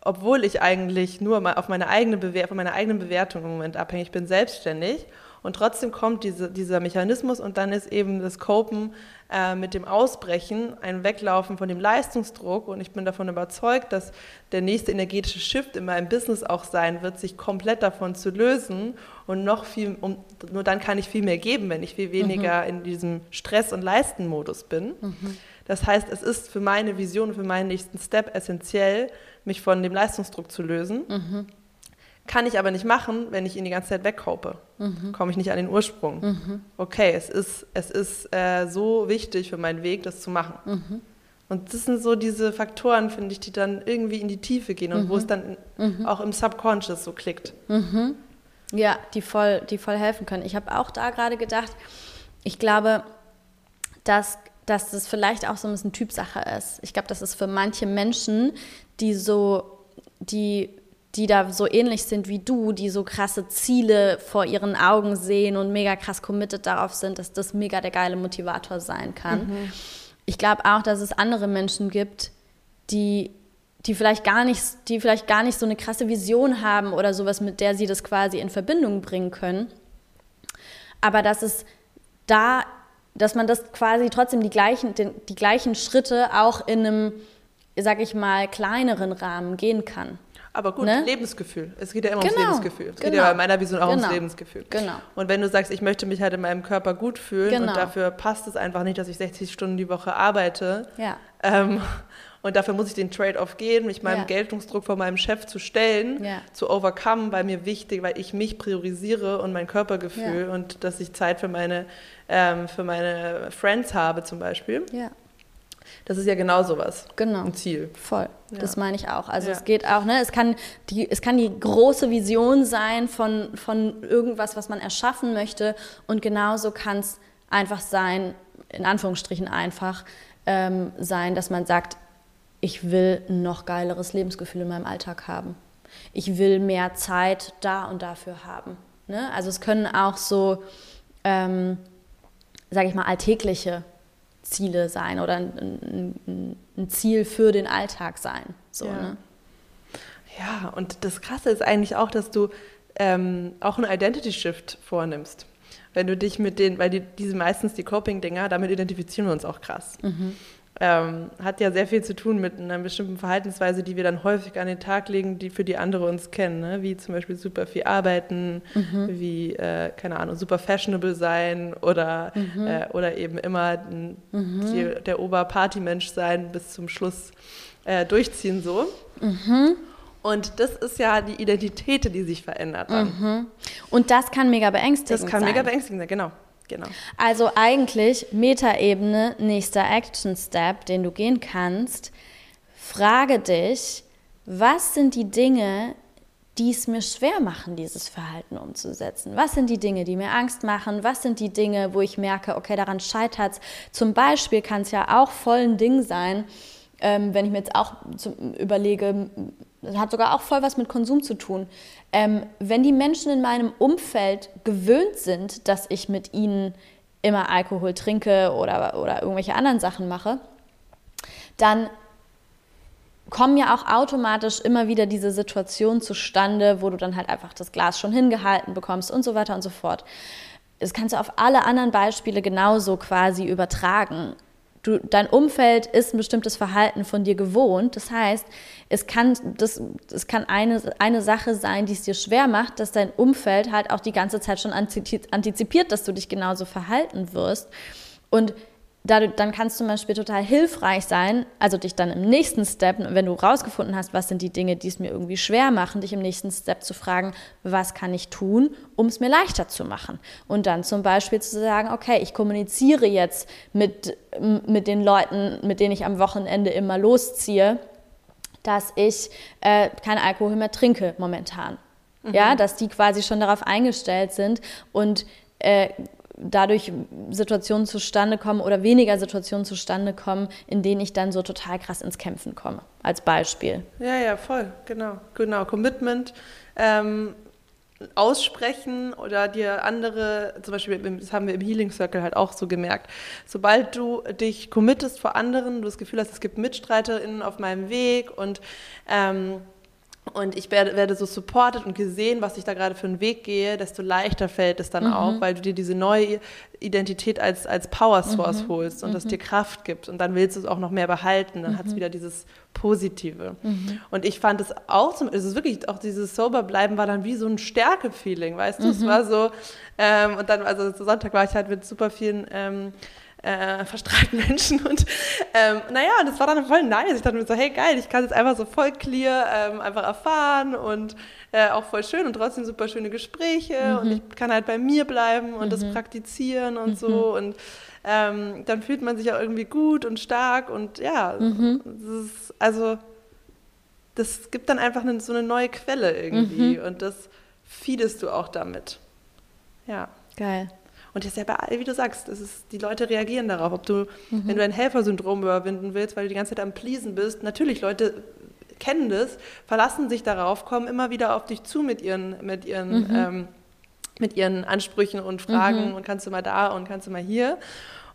obwohl ich eigentlich nur auf meine eigene, von meiner eigenen Bewertung im Moment abhängig bin, selbstständig Und trotzdem kommt diese, dieser Mechanismus und dann ist eben das Copen äh, mit dem Ausbrechen ein Weglaufen von dem Leistungsdruck. Und ich bin davon überzeugt, dass der nächste energetische Shift in meinem Business auch sein wird, sich komplett davon zu lösen und noch viel, um, nur dann kann ich viel mehr geben, wenn ich viel weniger mhm. in diesem Stress- und Leistenmodus bin. Mhm. Das heißt, es ist für meine Vision, für meinen nächsten Step essentiell, mich von dem Leistungsdruck zu lösen. Mhm kann ich aber nicht machen, wenn ich ihn die ganze Zeit wegkope. Mhm. Komme ich nicht an den Ursprung. Mhm. Okay, es ist, es ist äh, so wichtig für meinen Weg, das zu machen. Mhm. Und das sind so diese Faktoren, finde ich, die dann irgendwie in die Tiefe gehen und wo es mhm. dann mhm. auch im Subconscious so klickt. Mhm. Ja, die voll, die voll helfen können. Ich habe auch da gerade gedacht, ich glaube, dass, dass das vielleicht auch so ein bisschen Typsache ist. Ich glaube, das ist für manche Menschen, die so, die die da so ähnlich sind wie du, die so krasse Ziele vor ihren Augen sehen und mega krass committed darauf sind, dass das mega der geile Motivator sein kann. Mhm. Ich glaube auch, dass es andere Menschen gibt, die die vielleicht gar nicht, die vielleicht gar nicht so eine krasse Vision haben oder sowas, mit der sie das quasi in Verbindung bringen können. Aber dass es da, dass man das quasi trotzdem die gleichen, den, die gleichen Schritte auch in einem, sag ich mal, kleineren Rahmen gehen kann. Aber gut, ne? Lebensgefühl. Es geht ja immer genau. ums Lebensgefühl. Es genau. geht ja bei meiner Vision auch genau. ums Lebensgefühl. Genau. Und wenn du sagst, ich möchte mich halt in meinem Körper gut fühlen genau. und dafür passt es einfach nicht, dass ich 60 Stunden die Woche arbeite. Ja. Ähm, [laughs] und dafür muss ich den Trade-off gehen, mich meinem ja. Geltungsdruck von meinem Chef zu stellen, ja. zu overcome, weil mir wichtig, weil ich mich priorisiere und mein Körpergefühl ja. und dass ich Zeit für meine, ähm, für meine Friends habe zum Beispiel. Ja. Das ist ja genau sowas. Genau. Ein Ziel. Voll. Ja. Das meine ich auch. Also ja. es geht auch, ne, es kann die, es kann die große Vision sein von, von irgendwas, was man erschaffen möchte. Und genauso kann es einfach sein, in Anführungsstrichen einfach, ähm, sein, dass man sagt, ich will ein noch geileres Lebensgefühl in meinem Alltag haben. Ich will mehr Zeit da und dafür haben. Ne? Also es können auch so, ähm, sage ich mal, alltägliche Ziele sein oder ein, ein, ein Ziel für den Alltag sein. So, ja. Ne? ja, und das Krasse ist eigentlich auch, dass du ähm, auch einen Identity Shift vornimmst. Wenn du dich mit den, weil die, diese meistens die Coping-Dinger, damit identifizieren wir uns auch krass. Mhm ähm, hat ja sehr viel zu tun mit einer bestimmten Verhaltensweise, die wir dann häufig an den Tag legen, die für die andere uns kennen, ne? wie zum Beispiel super viel arbeiten, mhm. wie, äh, keine Ahnung, super fashionable sein oder, mhm. äh, oder eben immer mhm. die, der Oberpartymensch sein, bis zum Schluss äh, durchziehen so. Mhm. Und das ist ja die Identität, die sich verändert. Mhm. Und das kann mega beängstigend sein. Das kann sein. mega beängstigend sein, genau. Genau. Also eigentlich Metaebene, nächster Action Step, den du gehen kannst. Frage dich, was sind die Dinge, die es mir schwer machen, dieses Verhalten umzusetzen? Was sind die Dinge, die mir Angst machen? Was sind die Dinge, wo ich merke, okay, daran scheitert es? Zum Beispiel kann es ja auch voll ein Ding sein, ähm, wenn ich mir jetzt auch überlege, das hat sogar auch voll was mit Konsum zu tun. Ähm, wenn die Menschen in meinem Umfeld gewöhnt sind, dass ich mit ihnen immer Alkohol trinke oder, oder irgendwelche anderen Sachen mache, dann kommen ja auch automatisch immer wieder diese Situationen zustande, wo du dann halt einfach das Glas schon hingehalten bekommst und so weiter und so fort. Das kannst du auf alle anderen Beispiele genauso quasi übertragen du, dein Umfeld ist ein bestimmtes Verhalten von dir gewohnt. Das heißt, es kann, das, es kann eine, eine Sache sein, die es dir schwer macht, dass dein Umfeld halt auch die ganze Zeit schon antizipiert, dass du dich genauso verhalten wirst. Und dadurch, dann kann es zum Beispiel total hilfreich sein, also dich dann im nächsten Step, wenn du rausgefunden hast, was sind die Dinge, die es mir irgendwie schwer machen, dich im nächsten Step zu fragen, was kann ich tun, um es mir leichter zu machen. Und dann zum Beispiel zu sagen, okay, ich kommuniziere jetzt mit, mit den Leuten, mit denen ich am Wochenende immer losziehe, dass ich äh, keinen Alkohol mehr trinke momentan. Mhm. Ja, dass die quasi schon darauf eingestellt sind und äh, dadurch Situationen zustande kommen oder weniger Situationen zustande kommen, in denen ich dann so total krass ins Kämpfen komme, als Beispiel. Ja, ja, voll, genau, genau. Commitment, ähm, aussprechen oder dir andere, zum Beispiel, das haben wir im Healing Circle halt auch so gemerkt, sobald du dich committest vor anderen, du das Gefühl hast, es gibt MitstreiterInnen auf meinem Weg und ähm, und ich werde, werde, so supported und gesehen, was ich da gerade für einen Weg gehe, desto leichter fällt es dann mhm. auch, weil du dir diese neue Identität als, als Power Source mhm. holst und mhm. das dir Kraft gibt. Und dann willst du es auch noch mehr behalten. Dann hat es mhm. wieder dieses Positive. Mhm. Und ich fand es auch, zum, es ist wirklich auch dieses Soberbleiben war dann wie so ein Stärke-Feeling, weißt du? Es mhm. war so, ähm, und dann, also Sonntag war ich halt mit super vielen ähm, äh, verstrahlten [laughs] Menschen. Und ähm, naja, das war dann voll nice. Ich dachte mir so, hey geil, ich kann jetzt einfach so voll clear ähm, einfach erfahren und äh, auch voll schön und trotzdem super schöne Gespräche mhm. und ich kann halt bei mir bleiben und mhm. das praktizieren und mhm. so und ähm, dann fühlt man sich auch irgendwie gut und stark und ja, mhm. das ist, also das gibt dann einfach eine, so eine neue Quelle irgendwie mhm. und das feedest du auch damit. Ja. Geil. Und das ist ja bei, wie du sagst, das ist, die Leute reagieren darauf. Ob du, mhm. wenn du ein Helfersyndrom überwinden willst, weil du die ganze Zeit am Pleasen bist, natürlich, Leute kennen das, verlassen sich darauf, kommen immer wieder auf dich zu mit ihren, mit ihren, mhm. ähm, mit ihren Ansprüchen und Fragen mhm. und kannst du mal da und kannst du mal hier.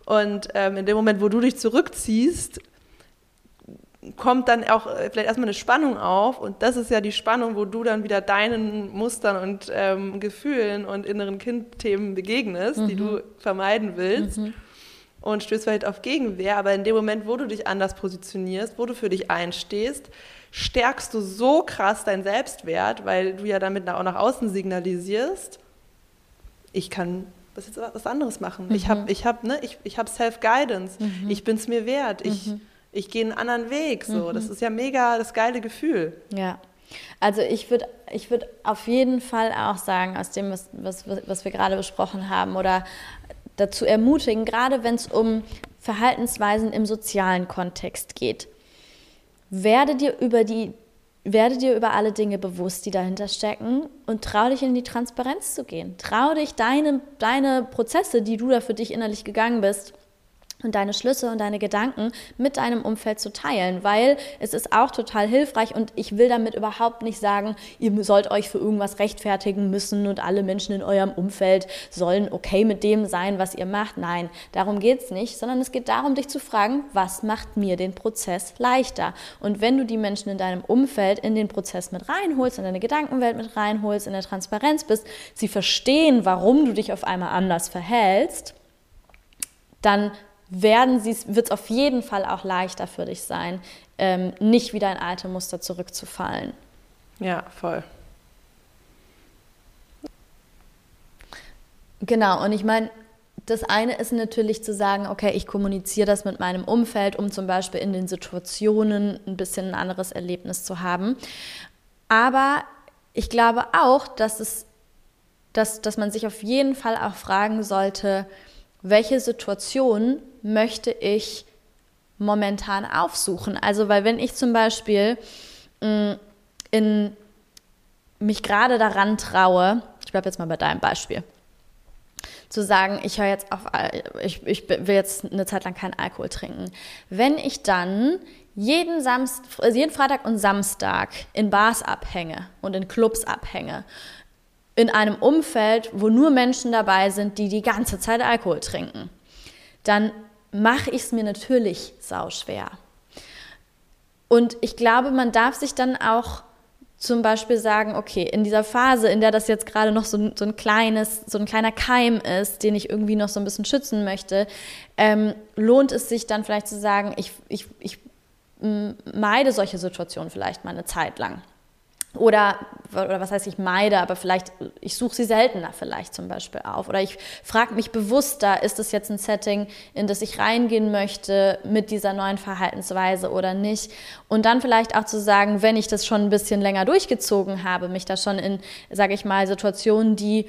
Und ähm, in dem Moment, wo du dich zurückziehst, kommt dann auch äh, vielleicht erstmal eine Spannung auf und das ist ja die Spannung, wo du dann wieder deinen Mustern und ähm, Gefühlen und inneren Kindthemen begegnest, mhm. die du mhm. vermeiden willst mhm. und stößt vielleicht auf Gegenwehr, aber in dem Moment, wo du dich anders positionierst, wo du für dich einstehst, stärkst du so krass deinen Selbstwert, weil du ja damit auch nach außen signalisierst, ich kann was jetzt was anderes machen. Mhm. Ich habe ich hab, ne, ich, ich hab Self-Guidance, mhm. ich bin es mir wert, ich mhm ich gehe einen anderen Weg. So. Mhm. Das ist ja mega das geile Gefühl. Ja. Also ich würde ich würd auf jeden Fall auch sagen, aus dem, was, was, was wir gerade besprochen haben, oder dazu ermutigen, gerade wenn es um Verhaltensweisen im sozialen Kontext geht, werde dir über die werde dir über alle Dinge bewusst, die dahinter stecken und trau dich in die Transparenz zu gehen. Trau dich, deine, deine Prozesse, die du da für dich innerlich gegangen bist, und deine Schlüsse und deine Gedanken mit deinem Umfeld zu teilen, weil es ist auch total hilfreich und ich will damit überhaupt nicht sagen, ihr sollt euch für irgendwas rechtfertigen müssen und alle Menschen in eurem Umfeld sollen okay mit dem sein, was ihr macht. Nein, darum geht es nicht, sondern es geht darum, dich zu fragen, was macht mir den Prozess leichter? Und wenn du die Menschen in deinem Umfeld in den Prozess mit reinholst, in deine Gedankenwelt mit reinholst, in der Transparenz bist, sie verstehen, warum du dich auf einmal anders verhältst, dann werden sie wird es auf jeden Fall auch leichter für dich sein, ähm, nicht wieder in alte Muster zurückzufallen. Ja, voll. Genau, und ich meine, das eine ist natürlich zu sagen, okay, ich kommuniziere das mit meinem Umfeld, um zum Beispiel in den Situationen ein bisschen ein anderes Erlebnis zu haben. Aber ich glaube auch, dass es, dass, dass man sich auf jeden Fall auch fragen sollte, welche Situation möchte ich momentan aufsuchen? Also, weil wenn ich zum Beispiel mh, mm, in mich gerade daran traue, ich bleibe jetzt mal bei deinem Beispiel, zu sagen, ich höre jetzt auf, ich, ich will jetzt eine Zeit lang keinen Alkohol trinken. Wenn ich dann jeden, Samst, jeden Freitag und Samstag in Bars abhänge und in Clubs abhänge, in einem Umfeld, wo nur Menschen dabei sind, die die ganze Zeit Alkohol trinken, dann mache ich es mir natürlich sauschwer. Und ich glaube, man darf sich dann auch zum Beispiel sagen, okay, in dieser Phase, in der das jetzt gerade noch so, so, ein kleines, so ein kleiner Keim ist, den ich irgendwie noch so ein bisschen schützen möchte, ähm, lohnt es sich dann vielleicht zu sagen, ich, ich, ich meide solche Situationen vielleicht mal eine Zeit lang. Oder, oder was heißt ich meide, aber vielleicht, ich suche sie seltener vielleicht zum Beispiel auf. Oder ich frage mich bewusster, ist es jetzt ein Setting, in das ich reingehen möchte mit dieser neuen Verhaltensweise oder nicht. Und dann vielleicht auch zu sagen, wenn ich das schon ein bisschen länger durchgezogen habe, mich da schon in, sage ich mal, Situationen, die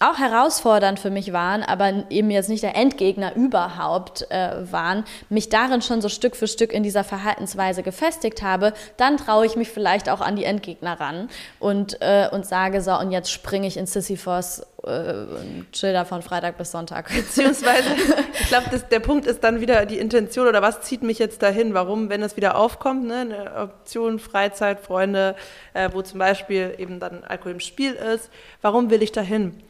auch herausfordernd für mich waren, aber eben jetzt nicht der Endgegner überhaupt äh, waren, mich darin schon so Stück für Stück in dieser Verhaltensweise gefestigt habe, dann traue ich mich vielleicht auch an die Endgegner ran und, äh, und sage so, und jetzt springe ich in Sisyphos äh, und chill da von Freitag bis Sonntag. [laughs] [laughs] Beziehungsweise, ich glaube, der Punkt ist dann wieder die Intention oder was zieht mich jetzt dahin? Warum, wenn es wieder aufkommt, ne, eine Option, Freizeit, Freunde, äh, wo zum Beispiel eben dann Alkohol im Spiel ist, warum will ich dahin?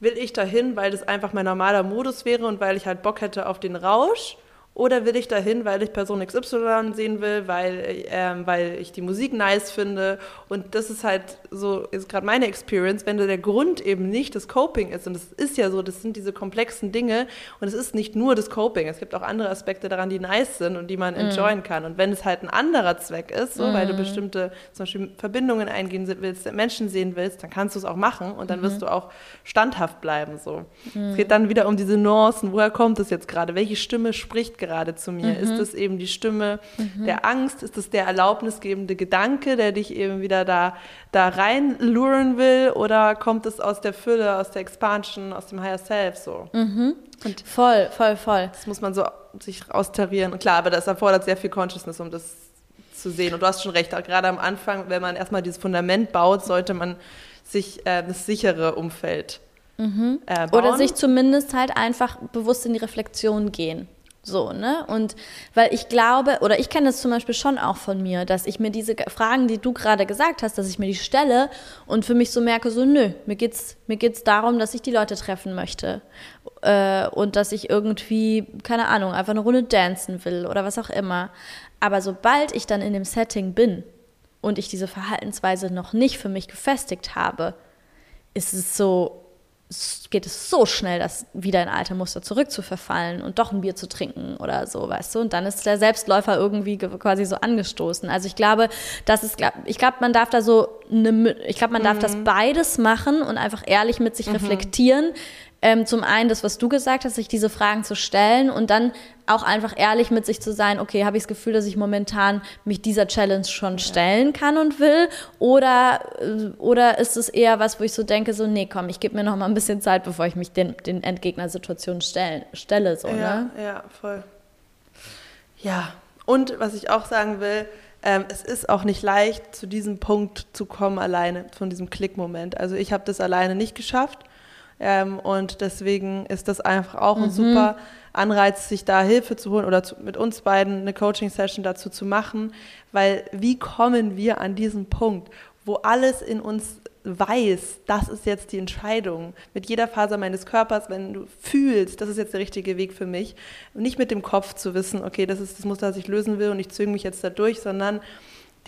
Will ich dahin, weil das einfach mein normaler Modus wäre und weil ich halt Bock hätte auf den Rausch? Oder will ich dahin, weil ich Person XY sehen will, weil, ähm, weil ich die Musik nice finde? Und das ist halt so, ist gerade meine Experience, wenn der Grund eben nicht das Coping ist. Und es ist ja so, das sind diese komplexen Dinge. Und es ist nicht nur das Coping. Es gibt auch andere Aspekte daran, die nice sind und die man mm. enjoyen kann. Und wenn es halt ein anderer Zweck ist, so, mm. weil du mhm. bestimmte zum Beispiel Verbindungen eingehen willst, Menschen sehen willst, dann kannst du es auch machen und dann mm. wirst du auch standhaft bleiben. So. Es mhm. geht dann wieder um diese Nuancen. Woher kommt es jetzt gerade? Welche Stimme spricht gerade? zu mir? Mhm. Ist es eben die Stimme mhm. der Angst? Ist es der erlaubnisgebende Gedanke, der dich eben wieder da, da reinluren will? Oder kommt es aus der Fülle, aus der Expansion, aus dem Higher Self so? Mhm. Und voll, voll, voll. Das muss man so sich austarieren. Und klar, aber das erfordert sehr viel Consciousness, um das zu sehen. Und du hast schon recht, gerade am Anfang, wenn man erstmal dieses Fundament baut, sollte man sich äh, das sichere Umfeld mhm. äh, bauen. Oder sich zumindest halt einfach bewusst in die Reflexion gehen. So, ne? Und weil ich glaube, oder ich kenne das zum Beispiel schon auch von mir, dass ich mir diese Fragen, die du gerade gesagt hast, dass ich mir die stelle und für mich so merke, so, nö, mir geht's, mir geht's darum, dass ich die Leute treffen möchte. Äh, und dass ich irgendwie, keine Ahnung, einfach eine Runde dancen will oder was auch immer. Aber sobald ich dann in dem Setting bin und ich diese Verhaltensweise noch nicht für mich gefestigt habe, ist es so, geht es so schnell, das wieder in alte Muster zurückzuverfallen und doch ein Bier zu trinken oder so, weißt du? Und dann ist der Selbstläufer irgendwie quasi so angestoßen. Also ich glaube, das ist, ich glaube, man darf da so eine, ich glaube, man darf mhm. das beides machen und einfach ehrlich mit sich mhm. reflektieren. Ähm, zum einen das, was du gesagt hast, sich diese Fragen zu stellen und dann auch einfach ehrlich mit sich zu sein, okay, habe ich das Gefühl, dass ich momentan mich dieser Challenge schon stellen kann und will? Oder, äh, oder ist es eher was, wo ich so denke, so, nee, komm, ich gebe mir noch mal ein bisschen Zeit, bevor ich mich den, den Endgegnersituationen stellen, stelle, so, ja, ne? Ja, voll. Ja, und was ich auch sagen will, ähm, es ist auch nicht leicht, zu diesem Punkt zu kommen alleine, von diesem Klickmoment. Also ich habe das alleine nicht geschafft. Ähm, und deswegen ist das einfach auch mhm. ein super Anreiz, sich da Hilfe zu holen oder zu, mit uns beiden eine Coaching-Session dazu zu machen. Weil wie kommen wir an diesen Punkt, wo alles in uns weiß, das ist jetzt die Entscheidung. Mit jeder Faser meines Körpers, wenn du fühlst, das ist jetzt der richtige Weg für mich. nicht mit dem Kopf zu wissen, okay, das ist das Muster, das ich lösen will und ich zöge mich jetzt da durch, sondern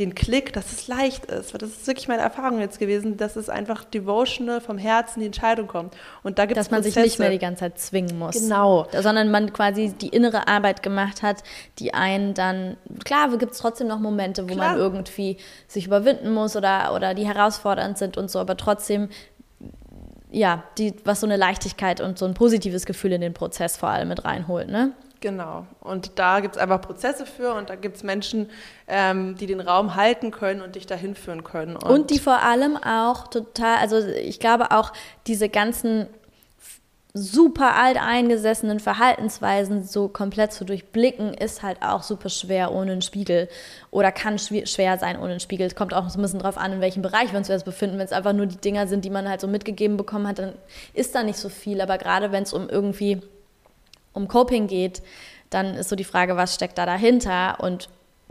den Klick, dass es leicht ist. Weil das ist wirklich meine Erfahrung jetzt gewesen, dass es einfach devotional vom Herzen die Entscheidung kommt. Und da gibt Dass man sich nicht mehr die ganze Zeit zwingen muss. Genau. Sondern man quasi die innere Arbeit gemacht hat, die einen dann, klar, gibt es trotzdem noch Momente, wo klar. man irgendwie sich überwinden muss oder, oder die herausfordernd sind und so, aber trotzdem ja, die, was so eine Leichtigkeit und so ein positives Gefühl in den Prozess vor allem mit reinholt, ne? Genau. Und da gibt es einfach Prozesse für und da gibt es Menschen, ähm, die den Raum halten können und dich dahin führen können. Und, und, die vor allem auch total, also ich glaube auch diese ganzen super alteingesessenen Verhaltensweisen so komplett zu durchblicken, ist halt auch super schwer ohne einen Spiegel oder kann schwer sein ohne einen Spiegel. Es kommt auch so ein bisschen drauf an, in welchem Bereich wir uns jetzt befinden. Wenn es einfach nur die Dinger sind, die man halt so mitgegeben bekommen hat, dann ist da nicht so viel. Aber gerade wenn es um irgendwie um Coping geht, dann ist so die Frage, was steckt da dahinter? Und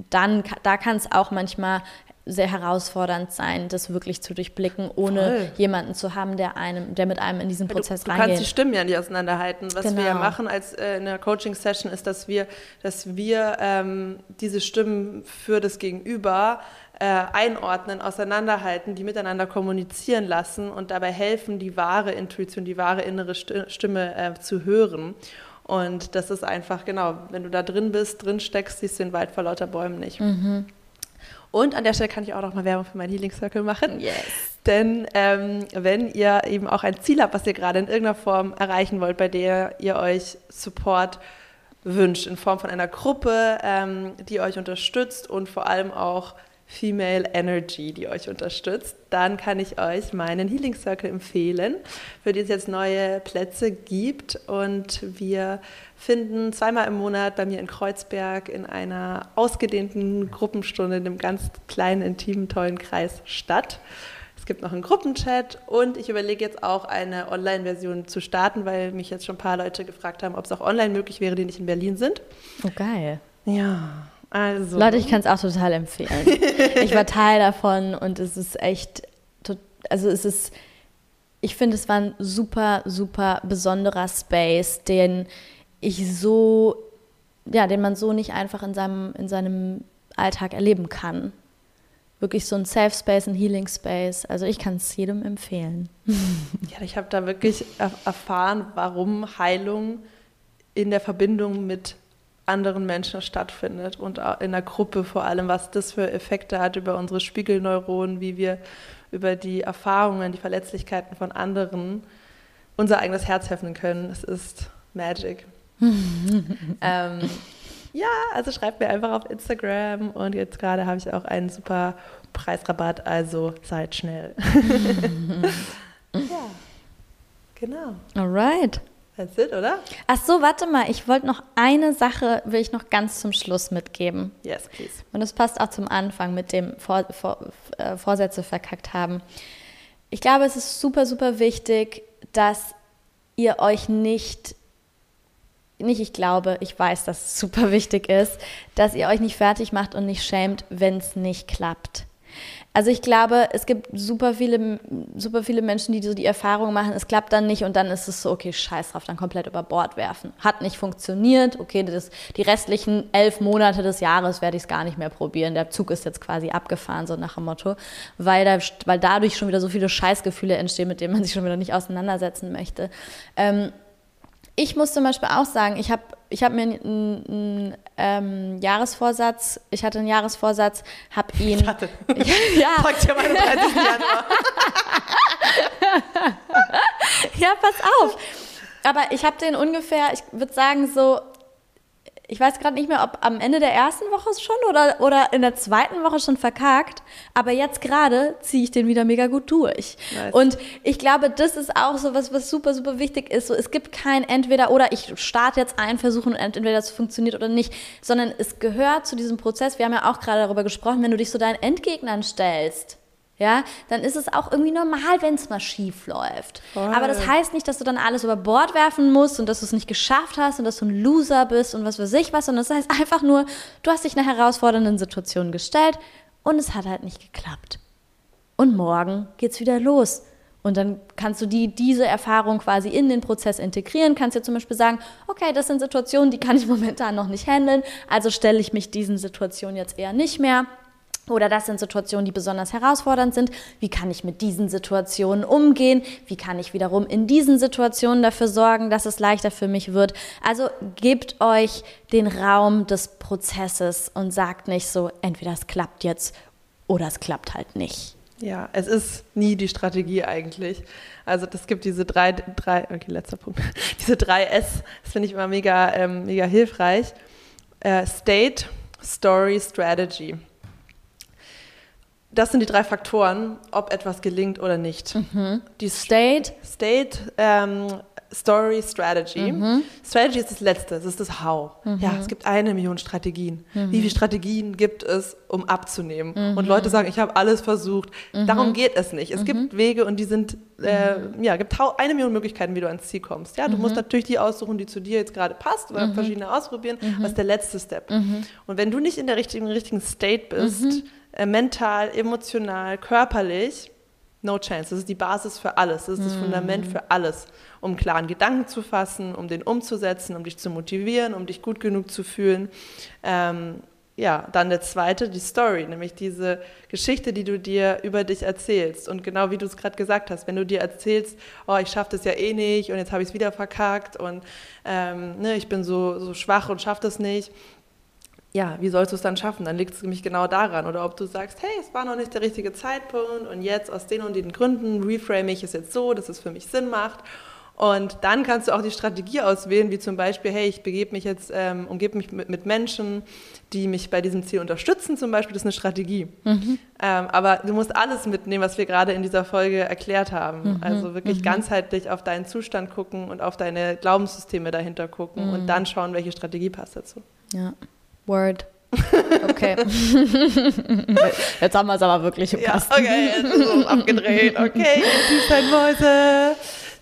dann, da kann es auch manchmal sehr herausfordernd sein, das wirklich zu durchblicken, ohne Voll. jemanden zu haben, der einem, der mit einem in diesen Prozess du, reingeht. Du kannst die Stimmen ja nicht auseinanderhalten. Was genau. wir ja genau. machen als äh, in der Coaching-Session ist, dass wir, dass wir ähm, diese Stimmen für das Gegenüber äh, einordnen, auseinanderhalten, die miteinander kommunizieren lassen und dabei helfen, die wahre Intuition, die wahre innere Stimme äh, zu hören. Und das ist einfach, genau, wenn du da drin bist, drin steckst, siehst du den Wald vor lauter Bäumen nicht. Mhm. Und an der Stelle kann ich auch noch mal Werbung für meinen Healing Circle machen. Yes. Denn ähm, wenn ihr eben auch ein Ziel habt, was ihr gerade in irgendeiner Form erreichen wollt, bei der ihr euch Support wünscht, in Form von einer Gruppe, ähm, die euch unterstützt und vor allem auch Female Energy, die euch unterstützt, dann kann ich euch meinen Healing Circle empfehlen, für den es jetzt neue Plätze gibt. Und wir finden zweimal im Monat bei mir in Kreuzberg in einer ausgedehnten Gruppenstunde in einem ganz kleinen, intimen, tollen Kreis statt. Es gibt noch einen Gruppenchat und ich überlege jetzt auch eine Online-Version zu starten, weil mich jetzt schon ein paar Leute gefragt haben, ob es auch online möglich wäre, die nicht in Berlin sind. Oh, geil. Ja, also. Leute, ich kann es auch total empfehlen. [laughs] ich war Teil davon und es ist echt, also es ist, ich finde, es war ein super, super besonderer Space, den ich so ja, den man so nicht einfach in seinem, in seinem Alltag erleben kann. Wirklich so ein Safe Space, ein Healing Space. Also ich kann es jedem empfehlen. [laughs] Ja, ich habe da wirklich erfahren, warum Heilung in der Verbindung mit anderen Menschen stattfindet und in der Gruppe vor allem, was das für Effekte hat über unsere Spiegelneuronen, wie wir über die Erfahrungen, die Verletzlichkeiten von anderen unser eigenes Herz öffnen können. Es ist Magic. [laughs] ähm, ja, also schreibt mir einfach auf Instagram und jetzt gerade habe ich auch einen super Preisrabatt, also seid schnell. [laughs] [laughs] ja, genau. Alright. That's it, oder? Ach so, warte mal, ich wollte noch eine Sache, will ich noch ganz zum Schluss mitgeben. Yes, please. Und das passt auch zum Anfang mit dem Vor Vor äh, Vorsätze verkackt haben. Ich glaube, es ist super, super wichtig, dass ihr euch nicht nicht ich glaube, ich weiß, dass es super wichtig ist, dass ihr euch nicht fertig macht und nicht schämt, wenn es nicht klappt. Also ich glaube, es gibt super viele, super viele Menschen, die so die Erfahrung machen, es klappt dann nicht und dann ist es so, okay, scheiß drauf, dann komplett über Bord werfen. Hat nicht funktioniert, okay, das, die restlichen elf Monate des Jahres werde ich es gar nicht mehr probieren. Der Zug ist jetzt quasi abgefahren, so nach dem Motto, weil, da, weil dadurch schon wieder so viele Scheißgefühle entstehen, mit denen man sich schon wieder nicht auseinandersetzen möchte. Ähm, ich muss zum Beispiel auch sagen, ich habe ich hab mir einen, ähm, Jahresvorsatz, ich hatte einen Jahresvorsatz, habe ihn. Ich hatte. [laughs] ja. Fragt ja meine 30. Januar. [laughs] ja, pass auf. Aber ich habe den ungefähr, ich würde sagen, so ich weiß gerade nicht mehr, ob am Ende der ersten Woche schon oder, oder in der zweiten Woche schon verkackt, aber jetzt gerade ziehe ich den wieder mega gut durch. Nice. Und ich glaube, das ist auch so was, was super, super wichtig ist. So, es gibt kein entweder oder ich starte jetzt einen Versuch und entweder das funktioniert oder nicht, sondern es gehört zu diesem Prozess. Wir haben ja auch gerade darüber gesprochen, wenn du dich so deinen Endgegnern stellst ja, dann ist es auch irgendwie normal, wenn es mal schief läuft. Voll. Aber das heißt nicht, dass du dann alles über Bord werfen musst und dass du es nicht geschafft hast und dass du ein Loser bist und was weiß ich was, sondern das heißt einfach nur, du hast dich einer herausfordernden Situation gestellt und es hat halt nicht geklappt. Und morgen geht's wieder los. Und dann kannst du die, diese Erfahrung quasi in den Prozess integrieren. Kannst dir zum Beispiel sagen, okay, das sind Situationen, die kann ich [laughs] momentan noch nicht handeln, also stelle ich mich diesen Situationen jetzt eher nicht mehr. Oder das sind Situationen, die besonders herausfordernd sind. Wie kann ich mit diesen Situationen umgehen? Wie kann ich wiederum in diesen Situationen dafür sorgen, dass es leichter für mich wird? Also gebt euch den Raum des Prozesses und sagt nicht so, entweder es klappt jetzt oder es klappt halt nicht. Ja, es ist nie die Strategie eigentlich. Also das gibt diese drei, drei okay, letzter Punkt, [laughs] diese drei S, das finde ich immer mega, ähm, mega hilfreich. Äh, State, Story, Strategy das sind die drei Faktoren, ob etwas gelingt oder nicht. Mhm. Die State, State, ähm, Story, Strategy. Mhm. Strategy ist das Letzte, das ist das How. Mhm. Ja, es gibt eine Million Strategien. Mhm. Wie viele Strategien gibt es, um abzunehmen? Mhm. Und Leute sagen, ich habe alles versucht. Mhm. Darum geht es nicht. Es gibt Wege und die sind, äh, ja, gibt eine Million Möglichkeiten, wie du ans Ziel kommst. Ja, du musst natürlich die aussuchen, die zu dir jetzt gerade passt oder verschiedene ausprobieren. Was ist der letzte Step? Und wenn du nicht in der richtigen, richtigen State bist, äh, mental, emotional, körperlich, no chance. Das ist die Basis für alles. Das ist das Fundament für alles, um klaren Gedanken zu fassen, um den umzusetzen, um dich zu motivieren, um dich gut genug zu fühlen. Ähm, ja, dann der zweite, die Story, nämlich diese Geschichte, die du dir über dich erzählst. Und genau wie du es gerade gesagt hast, wenn du dir erzählst, oh, ich schaffe das ja eh nicht und jetzt habe ich es wieder verkackt und ähm, ne, ich bin so, so schwach und schaffe das nicht, ja, wie sollst du es dann schaffen? Dann liegt es nämlich genau daran. Oder ob du sagst, hey, es war noch nicht der richtige Zeitpunkt und jetzt aus den und den Gründen reframe ich es jetzt so, dass es für mich Sinn macht. Und dann kannst du auch die Strategie auswählen, wie zum Beispiel, hey, ich begebe mich jetzt, ähm, umgebe mich mit, mit, Menschen, die mich bei diesem Ziel unterstützen, zum Beispiel, das ist eine Strategie. Mhm. Ähm, aber du musst alles mitnehmen, was wir gerade in dieser Folge erklärt haben. Mhm. Also wirklich mhm. ganzheitlich auf deinen Zustand gucken und auf deine Glaubenssysteme dahinter gucken und mhm. dann schauen, welche Strategie passt dazu. Ja. Word. Okay. [laughs] Jetzt haben wir es aber wirklich im Kasten. Ja, okay, jetzt ist es abgedreht. Okay, Süßheit Mäuse.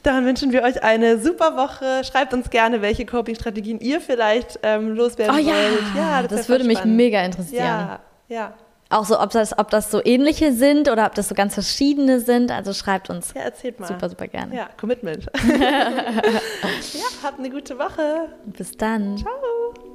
Dann wünschen wir euch eine super Woche. Schreibt uns gerne, welche Coping-Strategien ihr vielleicht ähm, loswerden oh, ja. wollt. Ja, das, das würde mich mega interessieren. Ja, ja. Auch so, ob das, ob das so ähnliche sind oder ob das so ganz verschiedene sind. Also schreibt uns. Ja, erzählt mal. Super, super gerne. Ja, Commitment. [laughs] ja, habt eine gute Woche. Bis dann. Ciao.